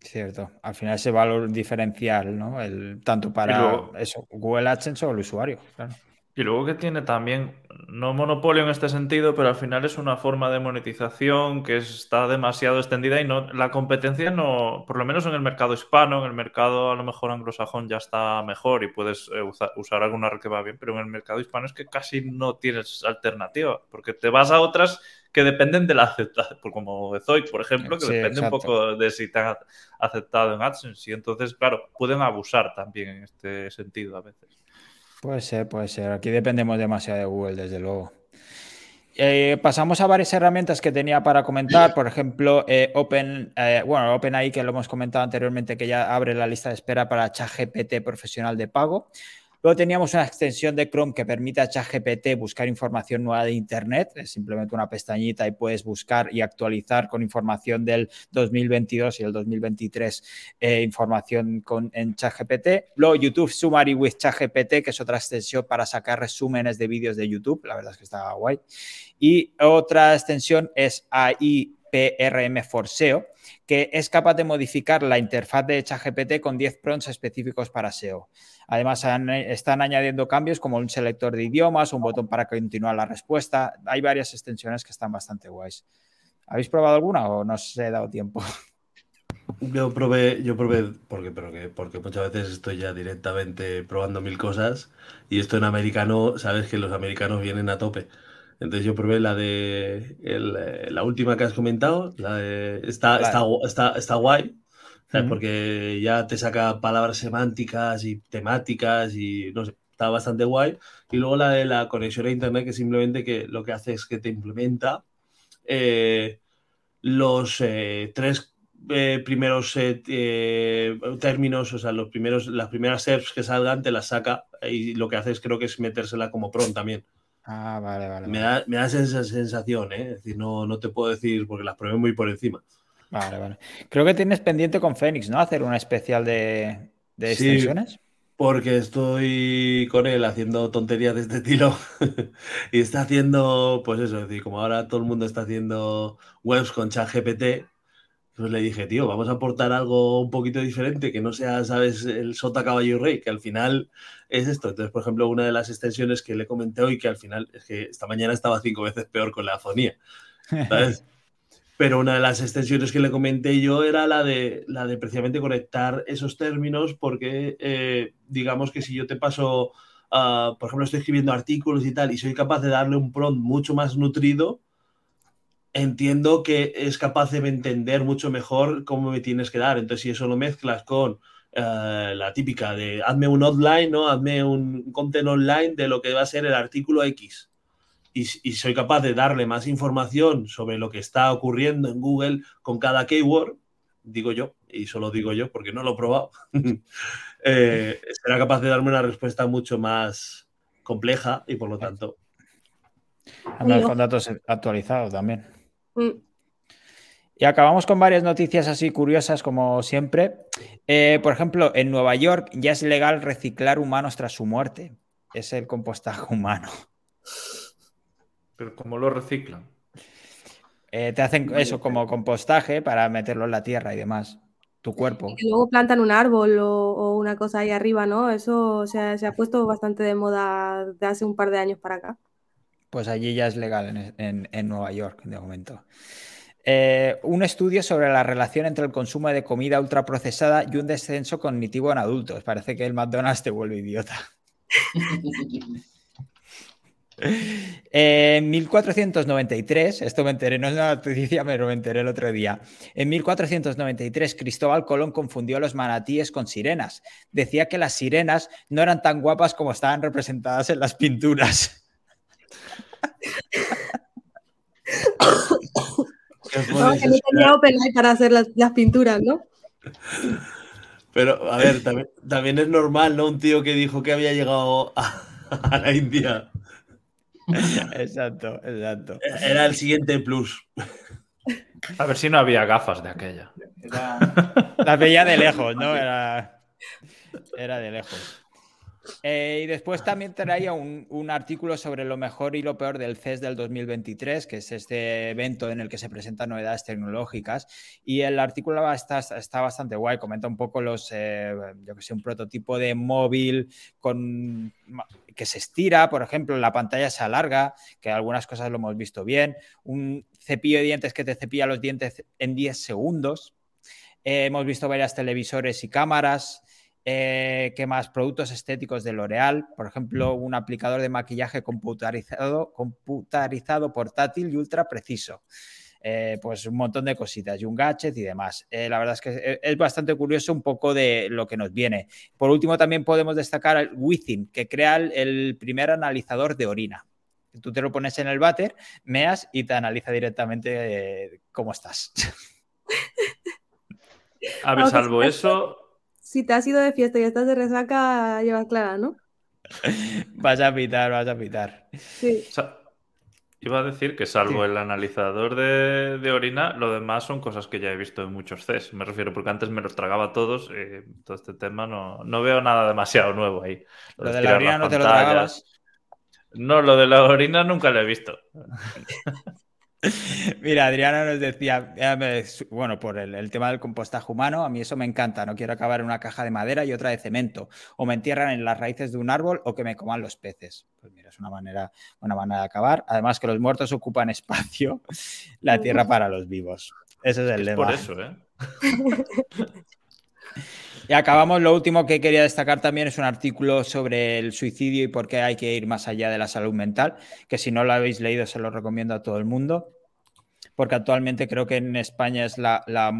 Cierto, al final ese valor diferencial, ¿no? El, tanto para eso, Google AdSense o el usuario, claro. Y luego que tiene también, no monopolio en este sentido, pero al final es una forma de monetización que está demasiado extendida y no la competencia no, por lo menos en el mercado hispano, en el mercado a lo mejor anglosajón ya está mejor y puedes eh, usar, alguna red que va bien, pero en el mercado hispano es que casi no tienes alternativa, porque te vas a otras que dependen de la aceptación, como Zoic, por ejemplo, que depende un poco de si te han aceptado en AdSense. Y entonces, claro, pueden abusar también en este sentido a veces. Puede ser, puede ser. Aquí dependemos demasiado de Google, desde luego. Eh, pasamos a varias herramientas que tenía para comentar, por ejemplo, eh, Open, eh, bueno, OpenAI que lo hemos comentado anteriormente, que ya abre la lista de espera para ChatGPT profesional de pago. Luego teníamos una extensión de Chrome que permite a ChatGPT buscar información nueva de Internet. Es simplemente una pestañita y puedes buscar y actualizar con información del 2022 y el 2023 eh, información con, en ChatGPT. Luego YouTube Summary with ChatGPT, que es otra extensión para sacar resúmenes de vídeos de YouTube. La verdad es que está guay. Y otra extensión es AI PRM for SEO, que es capaz de modificar la interfaz de ChatGPT con 10 prompts específicos para SEO. Además, están añadiendo cambios como un selector de idiomas, un botón para continuar la respuesta. Hay varias extensiones que están bastante guays. ¿Habéis probado alguna o no os he dado tiempo? Yo probé, yo probé, porque, porque, porque muchas veces estoy ya directamente probando mil cosas y esto en americano, sabes que los americanos vienen a tope. Entonces yo probé la de eh, la última que has comentado, la de, está, está, está, guay, porque ya te saca palabras semánticas y temáticas y no sé, está bastante guay. Y luego la de la conexión a internet, que simplemente que lo que hace es que te implementa eh, los eh, tres primeros términos, o sea, los primeros, las primeras SERPs que salgan, te las saca y lo que hace es creo que es metérsela como prompt también. Ah, vale, vale. Me da, me da esa sensación, ¿eh? Es decir, no, no te puedo decir porque las probé muy por encima. Vale, vale. Creo que tienes pendiente con Fénix, ¿no? Hacer una especial de, de extensiones. porque estoy con él haciendo tonterías de este estilo y está haciendo, pues eso, es decir, como ahora todo el mundo está haciendo webs con ChatGPT, pues le dije, tío, vamos a aportar algo un poquito diferente, que no sea, sabes, el sota caballo y rey, que al final es esto. Entonces, por ejemplo, una de las extensiones que le comenté hoy, que al final es que esta mañana estaba cinco veces peor con la afonía, ¿sabes? Pero una de las extensiones que le comenté yo era la de, la de precisamente conectar esos términos, porque eh, digamos que si yo te paso, uh, por ejemplo, estoy escribiendo artículos y tal, y soy capaz de darle un prompt mucho más nutrido, entiendo que es capaz de entender mucho mejor cómo me tienes que dar. Entonces, si eso lo mezclas con eh, la típica de hazme un online, ¿no? Hazme un content online de lo que va a ser el artículo X. Y, soy capaz de darle más información sobre lo que está ocurriendo en Google con cada keyword, digo yo, y solo digo yo porque no lo he probado, eh, será capaz de darme una respuesta mucho más compleja y por lo tanto... Andar con datos actualizados también. Mm. Y acabamos con varias noticias así curiosas como siempre. Eh, por ejemplo, en Nueva York ya es legal reciclar humanos tras su muerte. Es el compostaje humano. ¿Pero cómo lo reciclan? Eh, te hacen eso como compostaje para meterlo en la tierra y demás. Tu cuerpo. Y luego plantan un árbol o, una cosa ahí arriba, ¿no? Eso se ha puesto bastante de moda de hace un par de años para acá. Pues allí ya es legal en, Nueva York, de momento. Eh, un estudio sobre la relación entre el consumo de comida ultraprocesada y un descenso cognitivo en adultos. Parece que el McDonald's te vuelve idiota. En 1493, esto me enteré, no es una noticia, pero me enteré el otro día. En 1493, Cristóbal Colón confundió a los manatíes con sirenas. Decía que las sirenas no eran tan guapas como estaban representadas en las pinturas. No, que no tenía OpenAI para hacer las, pinturas, ¿no? Pero, a ver, también, es normal, ¿no? Un tío que dijo que había llegado a, la India. Exacto, exacto. Era el siguiente plus. A ver si no había gafas de aquella. La veía de lejos, ¿no? Era, era de lejos. Eh, y después también traía un, artículo sobre lo mejor y lo peor del CES del 2023, que es este evento en el que se presentan novedades tecnológicas. Y el artículo está, está bastante guay, comenta un poco los, eh, yo que sé, un prototipo de móvil con, que se estira, por ejemplo, la pantalla se alarga, que algunas cosas lo hemos visto bien, un cepillo de dientes que te cepilla los dientes en 10 segundos. Eh, hemos visto varias televisores y cámaras. Eh, ¿Qué más? Productos estéticos de L'Oreal, por ejemplo, un aplicador de maquillaje computarizado, computarizado portátil y ultra preciso. Eh, pues un montón de cositas y un gadget y demás. Eh, la verdad es que es bastante curioso un poco de lo que nos viene. Por último, también podemos destacar el Within, que crea el, primer analizador de orina. Tú te lo pones en el váter, meas y te analiza directamente eh, cómo estás. A ver, salvo eso. Si te has ido de fiesta y estás de resaca, llevas clara, ¿no? vas a pitar, vas a pitar. Sí. Iba a decir que salvo el analizador de, orina, lo demás son cosas que ya he visto en muchos CES. Me refiero porque antes me los tragaba todos y todo este tema no, no veo nada demasiado nuevo ahí. Lo, de, la orina no te lo tragabas. No, lo de la orina nunca lo he visto. Mira, Adriana nos decía, bueno, por el, tema del compostaje humano, a mí eso me encanta. No quiero acabar en una caja de madera y otra de cemento. O me entierran en las raíces de un árbol o que me coman los peces. Pues mira, es una manera, una manera de acabar. Además, que los muertos ocupan espacio, la tierra para los vivos. Ese es el lema. Por eso, ¿eh? Y acabamos, lo último que quería destacar también es un artículo sobre el suicidio y por qué hay que ir más allá de la salud mental, que si no lo habéis leído se lo recomiendo a todo el mundo, porque actualmente creo que en España es la, la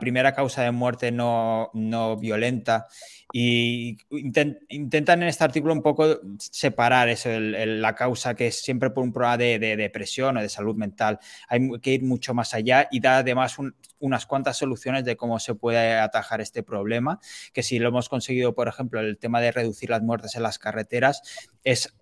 primera causa de muerte no, no violenta y intentan en este artículo un poco separar eso, la causa que es siempre por un problema de, depresión o de salud mental. Hay que ir mucho más allá y da además unas cuantas soluciones de cómo se puede atajar este problema, que si lo hemos conseguido, por ejemplo, el tema de reducir las muertes en las carreteras, es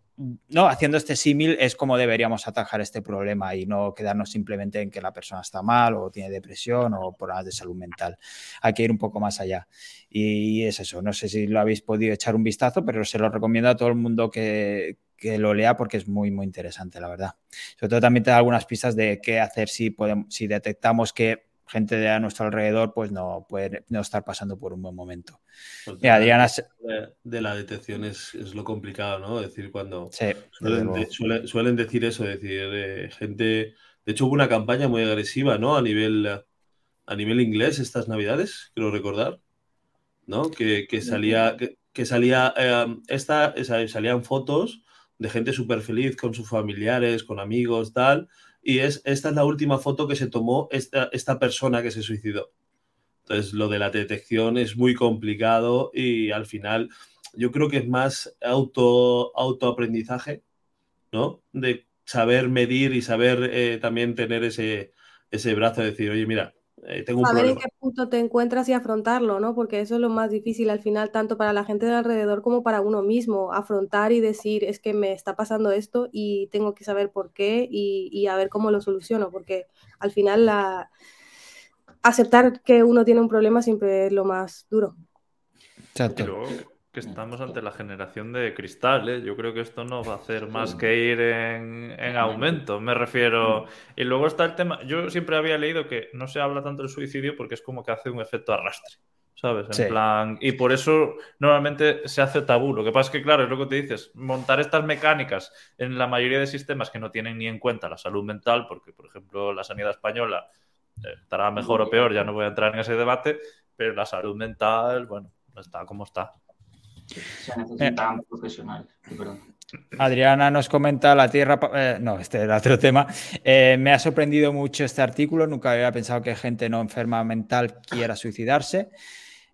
no, haciendo este símil es como deberíamos atajar este problema y no quedarnos simplemente en que la persona está mal o tiene depresión o problemas de salud mental. Hay que ir un poco más allá. Y es eso, no sé si lo habéis podido echar un vistazo, pero se lo recomiendo a todo el mundo que, lo lea porque es muy, muy interesante, la verdad. Sobre todo también te da algunas pistas de qué hacer si, podemos, si detectamos que gente de a nuestro alrededor pues no puede no estar pasando por un buen momento. Pues Adriana... De, la detección es, lo complicado, ¿no? Es decir, cuando suelen, decir eso, decir, eh, gente... De hecho, hubo una campaña muy agresiva, ¿no? A nivel, a nivel inglés estas navidades, quiero recordar, ¿no? Que, salía, que, salía eh, esta, salían fotos de gente súper feliz con sus familiares, con amigos, tal, y es, esta es la última foto que se tomó esta, esta persona que se suicidó. Entonces, lo de la detección es muy complicado y al final yo creo que es más auto, autoaprendizaje, ¿no? De saber medir y saber eh, también tener ese, ese brazo de decir, oye, mira, eh, Saber en qué punto te encuentras y afrontarlo, ¿no? Porque eso es lo más difícil al final, tanto para la gente de alrededor como para uno mismo, afrontar y decir, es que me está pasando esto y tengo que saber por qué y, a ver cómo lo soluciono, porque al final la... aceptar que uno tiene un problema siempre es lo más duro. Exacto que estamos ante la generación de cristal. ¿eh? Yo creo que esto no va a hacer más que ir en, aumento, me refiero. Y luego está el tema, yo siempre había leído que no se habla tanto del suicidio porque es como que hace un efecto arrastre. ¿Sabes? En plan. Y por eso normalmente se hace tabú. Lo que pasa es que, claro, es lo que te dices. Montar estas mecánicas en la mayoría de sistemas que no tienen ni en cuenta la salud mental, porque, por ejemplo, la sanidad española eh, estará mejor o peor, ya no voy a entrar en ese debate, pero la salud mental, bueno, está como está. Se necesitan profesionales. Adriana nos comenta la Tierra. Eh, no, este era otro tema. Eh, me ha sorprendido mucho este artículo. Nunca había pensado que gente no enferma mental quiera suicidarse.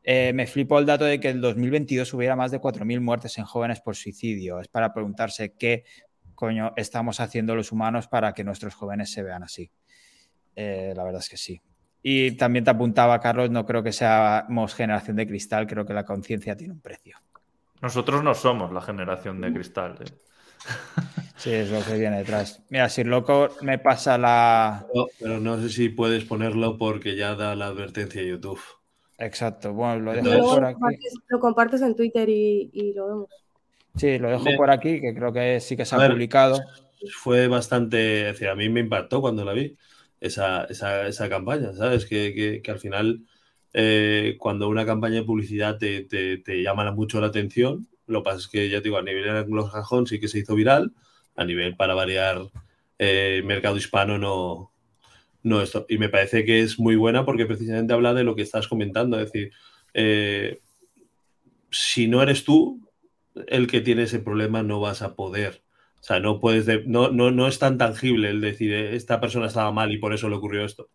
Eh, me flipó el dato de que en 2022 hubiera más de 4.000 muertes en jóvenes por suicidio. Es para preguntarse qué coño estamos haciendo los humanos para que nuestros jóvenes se vean así. la verdad es que sí. Y también te apuntaba, Carlos, no creo que seamos generación de cristal, creo que la conciencia tiene un precio. Nosotros no somos la generación de cristal. ¿eh? Sí, es lo que viene detrás. Mira, si loco me pasa la. pero no sé si puedes ponerlo porque ya da la advertencia a YouTube. Exacto. Bueno, lo dejo por aquí. Lo compartes en Twitter y, lo vemos. Sí, lo dejo por aquí, que creo que sí que se ha publicado. Fue bastante. a mí me impactó cuando la vi, esa, esa, campaña, ¿sabes? que, que al final eh, cuando una campaña de publicidad te, llama mucho la atención. Lo que pasa es que, ya te digo, a nivel anglosajón sí que se hizo viral, a nivel para variar eh, mercado hispano no, no esto. Y me parece que es muy buena porque precisamente habla de lo que estás comentando, es decir, eh, si no eres tú el que tiene ese problema, no vas a poder. O sea, no puedes, no, no, no es tan tangible el decir, eh, esta persona estaba mal y por eso le ocurrió esto.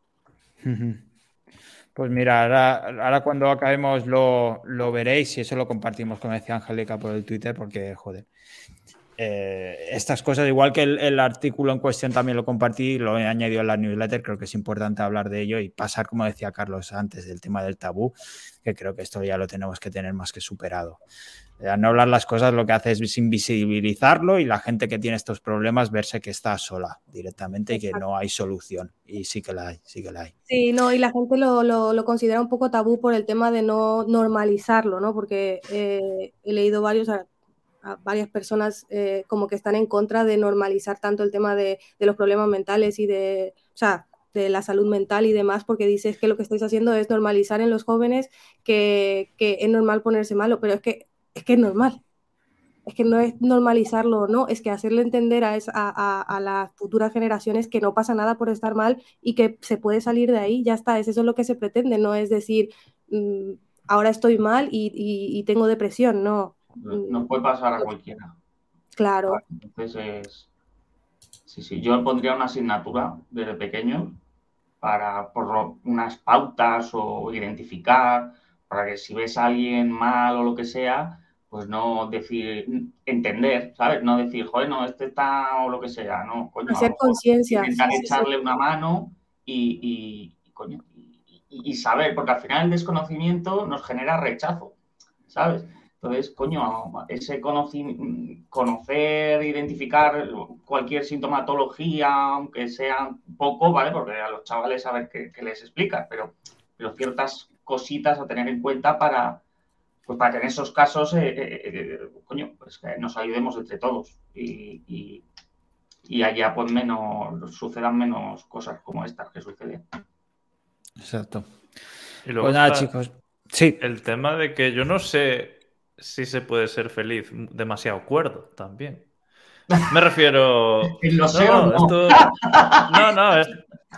Pues mira, ahora, cuando acabemos lo, lo, veréis y eso lo compartimos, como decía Angélica, por el Twitter, porque, joder, eh, estas cosas, igual que el, artículo en cuestión también lo compartí, lo he añadido en la newsletter, creo que es importante hablar de ello y pasar, como decía Carlos antes, del tema del tabú, que creo que esto ya lo tenemos que tener más que superado. Eh, no hablar las cosas lo que hace es invisibilizarlo y la gente que tiene estos problemas verse que está sola directamente y que no hay solución. Y sí que la hay, sí que la hay. Sí, no, y la gente lo, lo, considera un poco tabú por el tema de no normalizarlo, ¿no? Porque eh, he leído varios a varias personas eh, como que están en contra de normalizar tanto el tema de, los problemas mentales y de, o sea, de la salud mental y demás, porque dices que lo que estáis haciendo es normalizar en los jóvenes que, es normal ponerse malo, pero es que es, que es normal. Es que no es normalizarlo, no, es que hacerle entender a, a, las futuras generaciones que no pasa nada por estar mal y que se puede salir de ahí, ya está, es eso lo que se pretende, no es decir, mm, ahora estoy mal y tengo depresión, no, nos puede pasar a cualquiera. Claro. Entonces Sí, sí. Yo pondría una asignatura desde pequeño para por unas pautas o identificar, para que si ves a alguien mal o lo que sea, pues no decir, entender, ¿sabes? No decir, joder, no, este está o lo que sea, ¿no? Coño, Hacer conciencia. Intentar echarle una mano y, coño, y, saber, porque al final el desconocimiento nos genera rechazo, ¿sabes? Entonces, coño, ese conocer, identificar cualquier sintomatología, aunque sea poco, ¿vale? Porque a los chavales a ver qué, les explica, pero, pero ciertas cositas a tener en cuenta para, pues para que en esos casos, eh, eh, eh, coño, pues que nos ayudemos entre todos y, y, allá pues menos, sucedan menos cosas como estas que suceden. Exacto. Y luego pues nada, chicos. Sí. El tema de que yo no sé sí se puede ser feliz demasiado cuerdo también. Me refiero. no, Esto, no, no,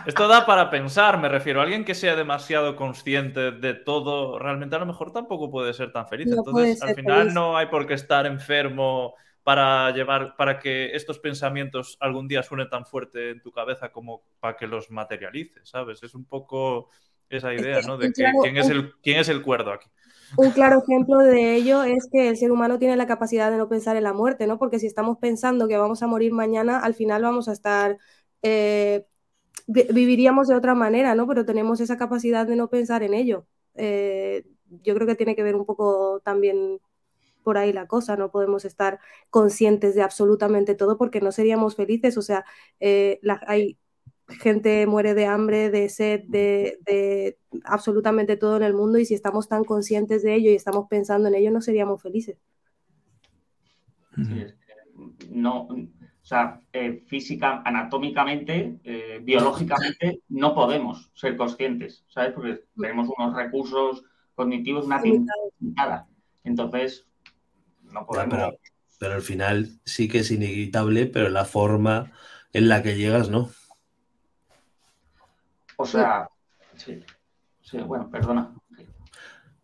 esto da para pensar, me refiero. Alguien que sea demasiado consciente de todo, realmente a lo mejor tampoco puede ser tan feliz. Entonces, al final no hay por qué estar enfermo para llevar, para que estos pensamientos algún día suenen tan fuerte en tu cabeza como para que los materialices, ¿sabes? Es un poco esa idea, ¿no? De quién es el, quién es el cuerdo aquí. Un claro ejemplo de ello es que el ser humano tiene la capacidad de no pensar en la muerte, ¿no? Porque si estamos pensando que vamos a morir mañana, al final vamos a estar, eh, viviríamos de otra manera, ¿no? Pero tenemos esa capacidad de no pensar en ello. Eh, yo creo que tiene que ver un poco también por ahí la cosa, no podemos estar conscientes de absolutamente todo porque no seríamos felices, o sea, eh, hay gente muere de hambre, de sed, de, absolutamente todo en el mundo y si estamos tan conscientes de ello y estamos pensando en ello, no seríamos felices. no, o sea, eh, física, anatómicamente, eh, biológicamente, no podemos ser conscientes, ¿sabes? Porque tenemos unos recursos cognitivos nada. Entonces, no podemos. pero al final sí que es inevitable, pero la forma en la que llegas, ¿no? O sea, sí, sí, bueno, perdona.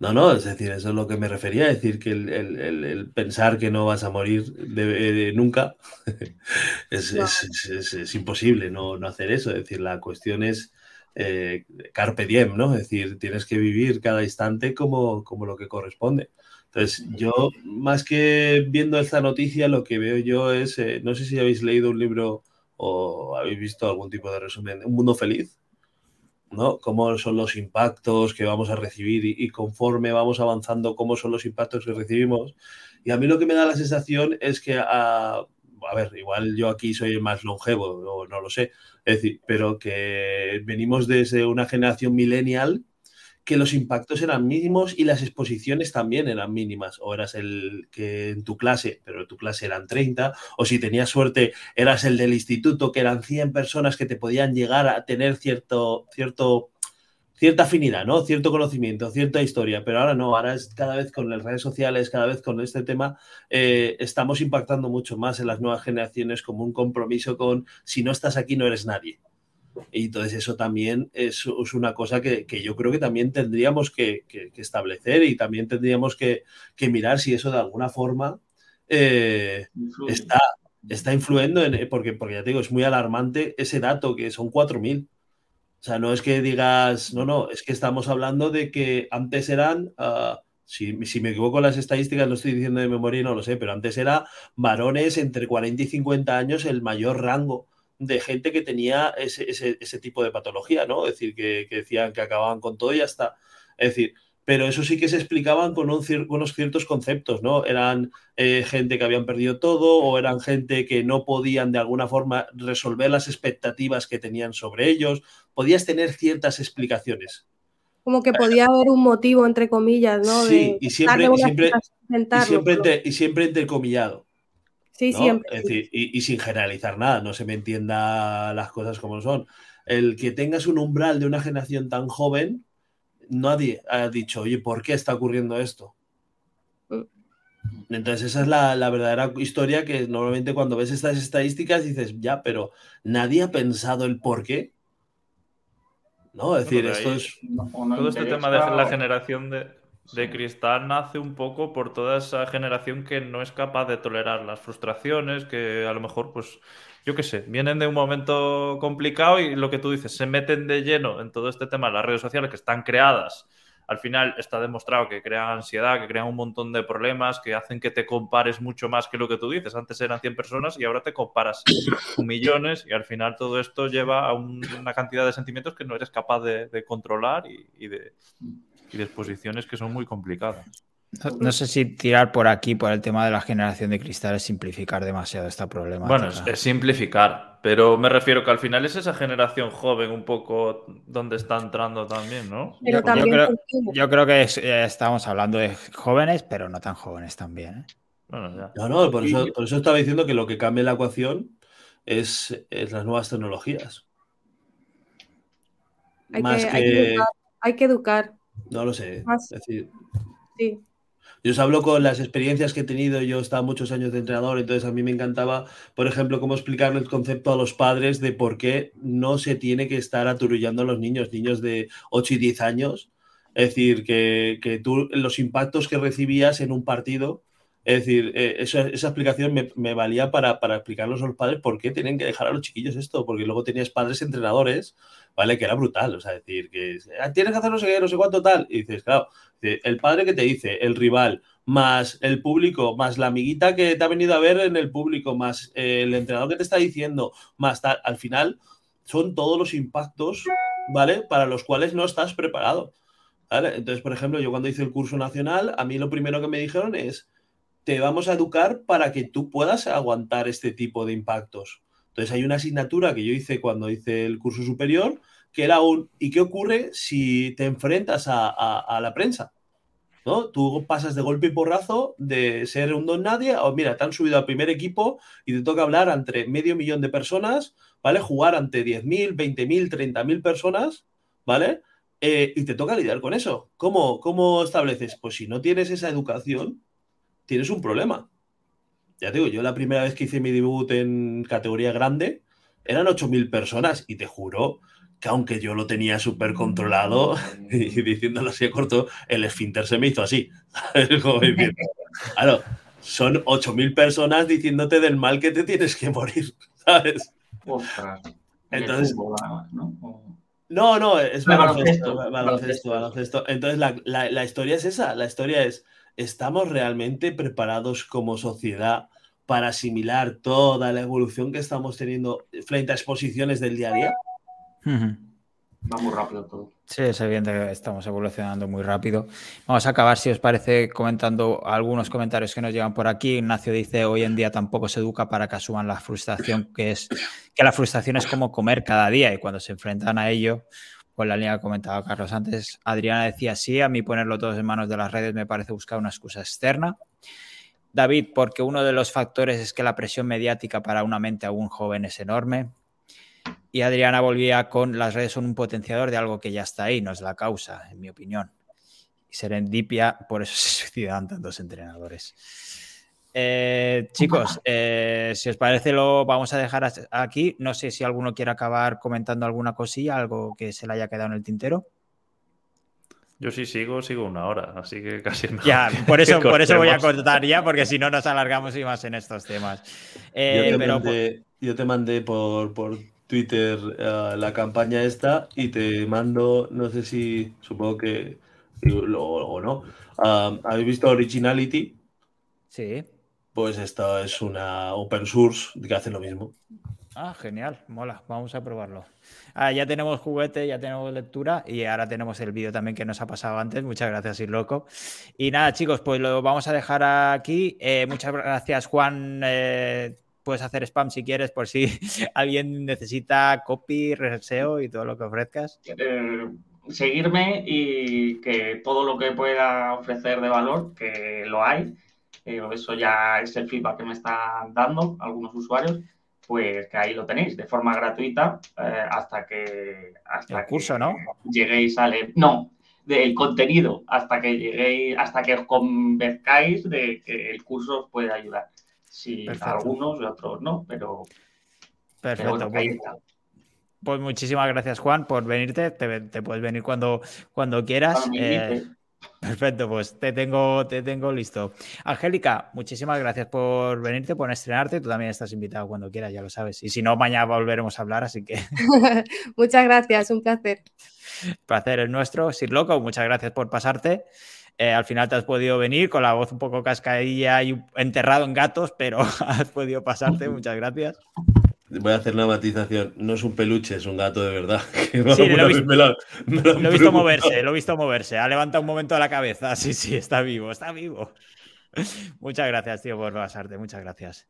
No, no, es decir, eso es lo que me refería, es decir, que el, pensar que no vas a morir de, nunca es, imposible no, hacer eso, es decir, la cuestión es eh, carpe diem, ¿no? Es decir, tienes que vivir cada instante como, como lo que corresponde. Entonces, yo, más que viendo esta noticia, lo que veo yo es, eh, no sé si habéis leído un libro o habéis visto algún tipo de resumen, Un Mundo Feliz, ¿no? Cómo son los impactos que vamos a recibir y, conforme vamos avanzando, cómo son los impactos que recibimos. Y a mí lo que me da la sensación es que, a, a ver, igual yo aquí soy más longevo, o no lo sé, es decir, pero que venimos desde una generación millennial que los impactos eran mínimos y las exposiciones también eran mínimas. O eras el que en tu clase, pero en tu clase eran 30, o si tenías suerte, eras el del instituto, que eran 100 personas que te podían llegar a tener cierto, cierto, cierta afinidad, ¿no? Cierto conocimiento, cierta historia, pero ahora no, ahora es cada vez con las redes sociales, cada vez con este tema, eh, estamos impactando mucho más en las nuevas generaciones como un compromiso con si no estás aquí no eres nadie. Y entonces eso también es, una cosa que, yo creo que también tendríamos que, establecer y también tendríamos que, mirar si eso de alguna forma eh, está, está influyendo en, porque, porque ya te digo, es muy alarmante ese dato que son 4.000. O sea, no es que digas, no, no, es que estamos hablando de que antes eran, ah, si, me equivoco las estadísticas, lo estoy diciendo de memoria y no lo sé, pero antes era varones entre 40 y 50 años el mayor rango de gente que tenía ese, tipo de patología, ¿no? Es decir, que, que, decían que acababan con todo y ya está. Es decir, pero eso sí que se explicaban con unos ciertos conceptos, ¿no? Eran eh, gente que habían perdido todo o eran gente que no podían de alguna forma resolver las expectativas que tenían sobre ellos. Podías tener ciertas explicaciones. Como que podía haber un motivo, entre comillas, ¿no? Sí, y siempre, siempre, y siempre, entrecomillado. Sí, siempre. Es decir, y, y, sin generalizar nada, no se me entienda las cosas como son. El que tengas un umbral de una generación tan joven, nadie ha dicho, oye, ¿por qué está ocurriendo esto? Mm. Entonces esa es la, verdadera historia que normalmente cuando ves estas estadísticas dices, ya, pero nadie ha pensado el por qué. No, es decir, esto es... todo este tema de la generación de, de cristal nace un poco por toda esa generación que no es capaz de tolerar las frustraciones, que a lo mejor pues yo qué sé, vienen de un momento complicado y lo que tú dices, se meten de lleno en todo este tema de las redes sociales que están creadas. Al final está demostrado que crean ansiedad, que crean un montón de problemas, que hacen que te compares mucho más que lo que tú dices. Antes eran 100 personas y ahora te comparas con millones y al final todo esto lleva a una cantidad de sentimientos que no eres capaz de, controlar y, de, y de exposiciones que son muy complicadas. No, sé si tirar por aquí, por el tema de la generación de cristal, es simplificar demasiado esta problema. Bueno, es, simplificar, pero me refiero que al final es esa generación joven un poco donde está entrando también, ¿no? yo, creo, que eh, estamos hablando de jóvenes, pero no tan jóvenes también. ¿eh? No, no, por eso, estaba diciendo que lo que cambia la ecuación es, las nuevas tecnologías. Hay, que, hay, que, educar, No lo sé. Es decir, sí. Yo os hablo con las experiencias que he tenido, yo he estado muchos años de entrenador, entonces a mí me encantaba, por ejemplo, cómo explicarle el concepto a los padres de por qué no se tiene que estar aturullando a los niños, niños de 8 y 10 años. Es decir, que, que tú los impactos que recibías en un partido, es decir, eh, esa, explicación me, valía para, para, explicarlos a los padres por qué tienen que dejar a los chiquillos esto, porque luego tenías padres entrenadores, ¿vale? Que era brutal, o sea, decir, que ah, tienes que hacer no sé qué, no sé cuánto tal, y dices, claro, el padre que te dice, el rival, más el público, más la amiguita que te ha venido a ver en el público, más eh, el entrenador que te está diciendo, más tal, al final son todos los impactos, ¿vale? Para los cuales no estás preparado. ¿vale? Entonces, por ejemplo, yo cuando hice el curso nacional, a mí lo primero que me dijeron es, te vamos a educar para que tú puedas aguantar este tipo de impactos. Entonces, hay una asignatura que yo hice cuando hice el curso superior, que era un, ¿y qué ocurre si te enfrentas a, la prensa? ¿no? Tú pasas de golpe y porrazo de ser un don nadie o mira, te han subido al primer equipo y te toca hablar entre medio millón de personas, ¿vale? Jugar ante 10.000, 20.000, 30.000 personas, ¿vale? Eh, y te toca lidiar con eso. ¿Cómo, ¿Cómo estableces? Pues si no tienes esa educación, tienes un problema. Ya te digo, yo la primera vez que hice mi debut en categoría grande, eran 8.000 personas y te juro que aunque yo lo tenía súper controlado, y diciéndolo así corto, el esfínter se me hizo así. claro, son 8.000 personas diciéndote del mal que te tienes que morir, ¿sabes? Entonces, ¿no? no, es baloncesto, baloncesto, baloncesto. Entonces, la, la historia es esa, la historia es, ¿estamos realmente preparados como sociedad para asimilar toda la evolución que estamos teniendo frente a exposiciones del día a día? Va muy rápido todo. Sí, es evidente que estamos evolucionando muy rápido. Vamos a acabar, si os parece, comentando algunos comentarios que nos llegan por aquí. Ignacio dice, hoy en día tampoco se educa para que asuman la frustración, que es que la frustración es como comer cada día y cuando se enfrentan a ello, pues la línea que comentaba Carlos antes, Adriana decía, sí, a mí ponerlo todos en manos de las redes me parece buscar una excusa externa. David, porque uno de los factores es que la presión mediática para una mente aún joven es enorme. Y Adriana volvía con las redes son un potenciador de algo que ya está ahí, no es la causa, en mi opinión. Y serendipia, por eso se suicidan tantos entrenadores. Eh, chicos, eh, si os parece, lo vamos a dejar aquí. No sé si alguno quiere acabar comentando alguna cosilla, algo que se le haya quedado en el tintero. Yo sí sigo, sigo una hora, así que casi no. Ya, por eso, por eso voy a contar ya, porque si no nos alargamos y más en estos temas. yo, te mandé, por, Twitter la campaña esta y te mando, no sé si, supongo que, o no, ¿habéis visto Originality? Sí. Pues esto es una open source que hace lo mismo. Ah, genial, mola, vamos a probarlo. Ah, ya tenemos juguete, ya tenemos lectura y ahora tenemos el vídeo también que nos ha pasado antes. Muchas gracias, loco. Y nada, chicos, pues lo vamos a dejar aquí. Eh, muchas gracias, Juan. Eh, puedes hacer spam si quieres, por si alguien necesita copy, reseo y todo lo que ofrezcas. Eh, seguirme y que todo lo que pueda ofrecer de valor, que lo hay eh, eso ya es el feedback que me están dando algunos usuarios, pues que ahí lo tenéis de forma gratuita eh, hasta que hasta el curso, ¿no? Lleguéis al no del contenido hasta que lleguéis hasta que os convenzcáis de que el curso os puede ayudar. Si algunos y otros no, pero Perfecto. Pues, pues, muchísimas gracias, Juan, por venirte. Te, puedes venir cuando, cuando quieras. Perfecto, pues te tengo, te tengo listo. Angélica, muchísimas gracias por venirte, por estrenarte. Tú también estás invitado cuando quieras, ya lo sabes. Y si no, mañana volveremos a hablar, así que. muchas gracias, un placer. Placer es nuestro. Sir Loco, muchas gracias por pasarte. Eh, al final te has podido venir con la voz un poco cascadilla y enterrado en gatos, pero has podido pasarte. Muchas gracias. Voy a hacer una matización. No es un peluche, es un gato de verdad. Sí, lo, he visto moverse, lo he visto moverse. Ha levantado un momento la cabeza. Sí, sí, está vivo, está vivo. Muchas gracias, tío, por pasarte. Muchas gracias.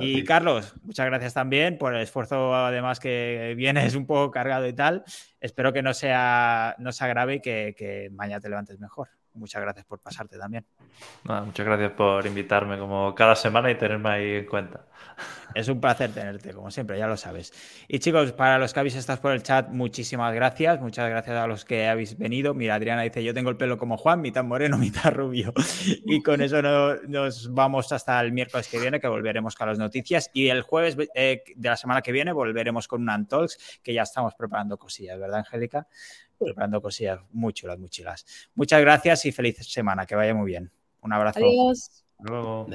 Y Carlos, muchas gracias también por el esfuerzo, además, que vienes un poco cargado y tal. Espero que no sea, no sea grave y que, que mañana te levantes mejor. Muchas gracias por pasarte también. muchas gracias por invitarme como cada semana y tenerme ahí en cuenta. Es un placer tenerte, como siempre, ya lo sabes. Y chicos, para los que habéis estado por el chat, muchísimas gracias. Muchas gracias a los que habéis venido. Mira, Adriana dice, yo tengo el pelo como Juan, mitad moreno, mitad rubio. Y con eso nos vamos hasta el miércoles que viene, que volveremos con las noticias. Y el jueves eh, de la semana que viene volveremos con un Antalks, que ya estamos preparando cosillas, ¿verdad, Angélica? Preparando cosillas muy chulas, muy chulas. Muchas gracias y feliz semana. Que vaya muy bien. Un abrazo. Adiós. luego.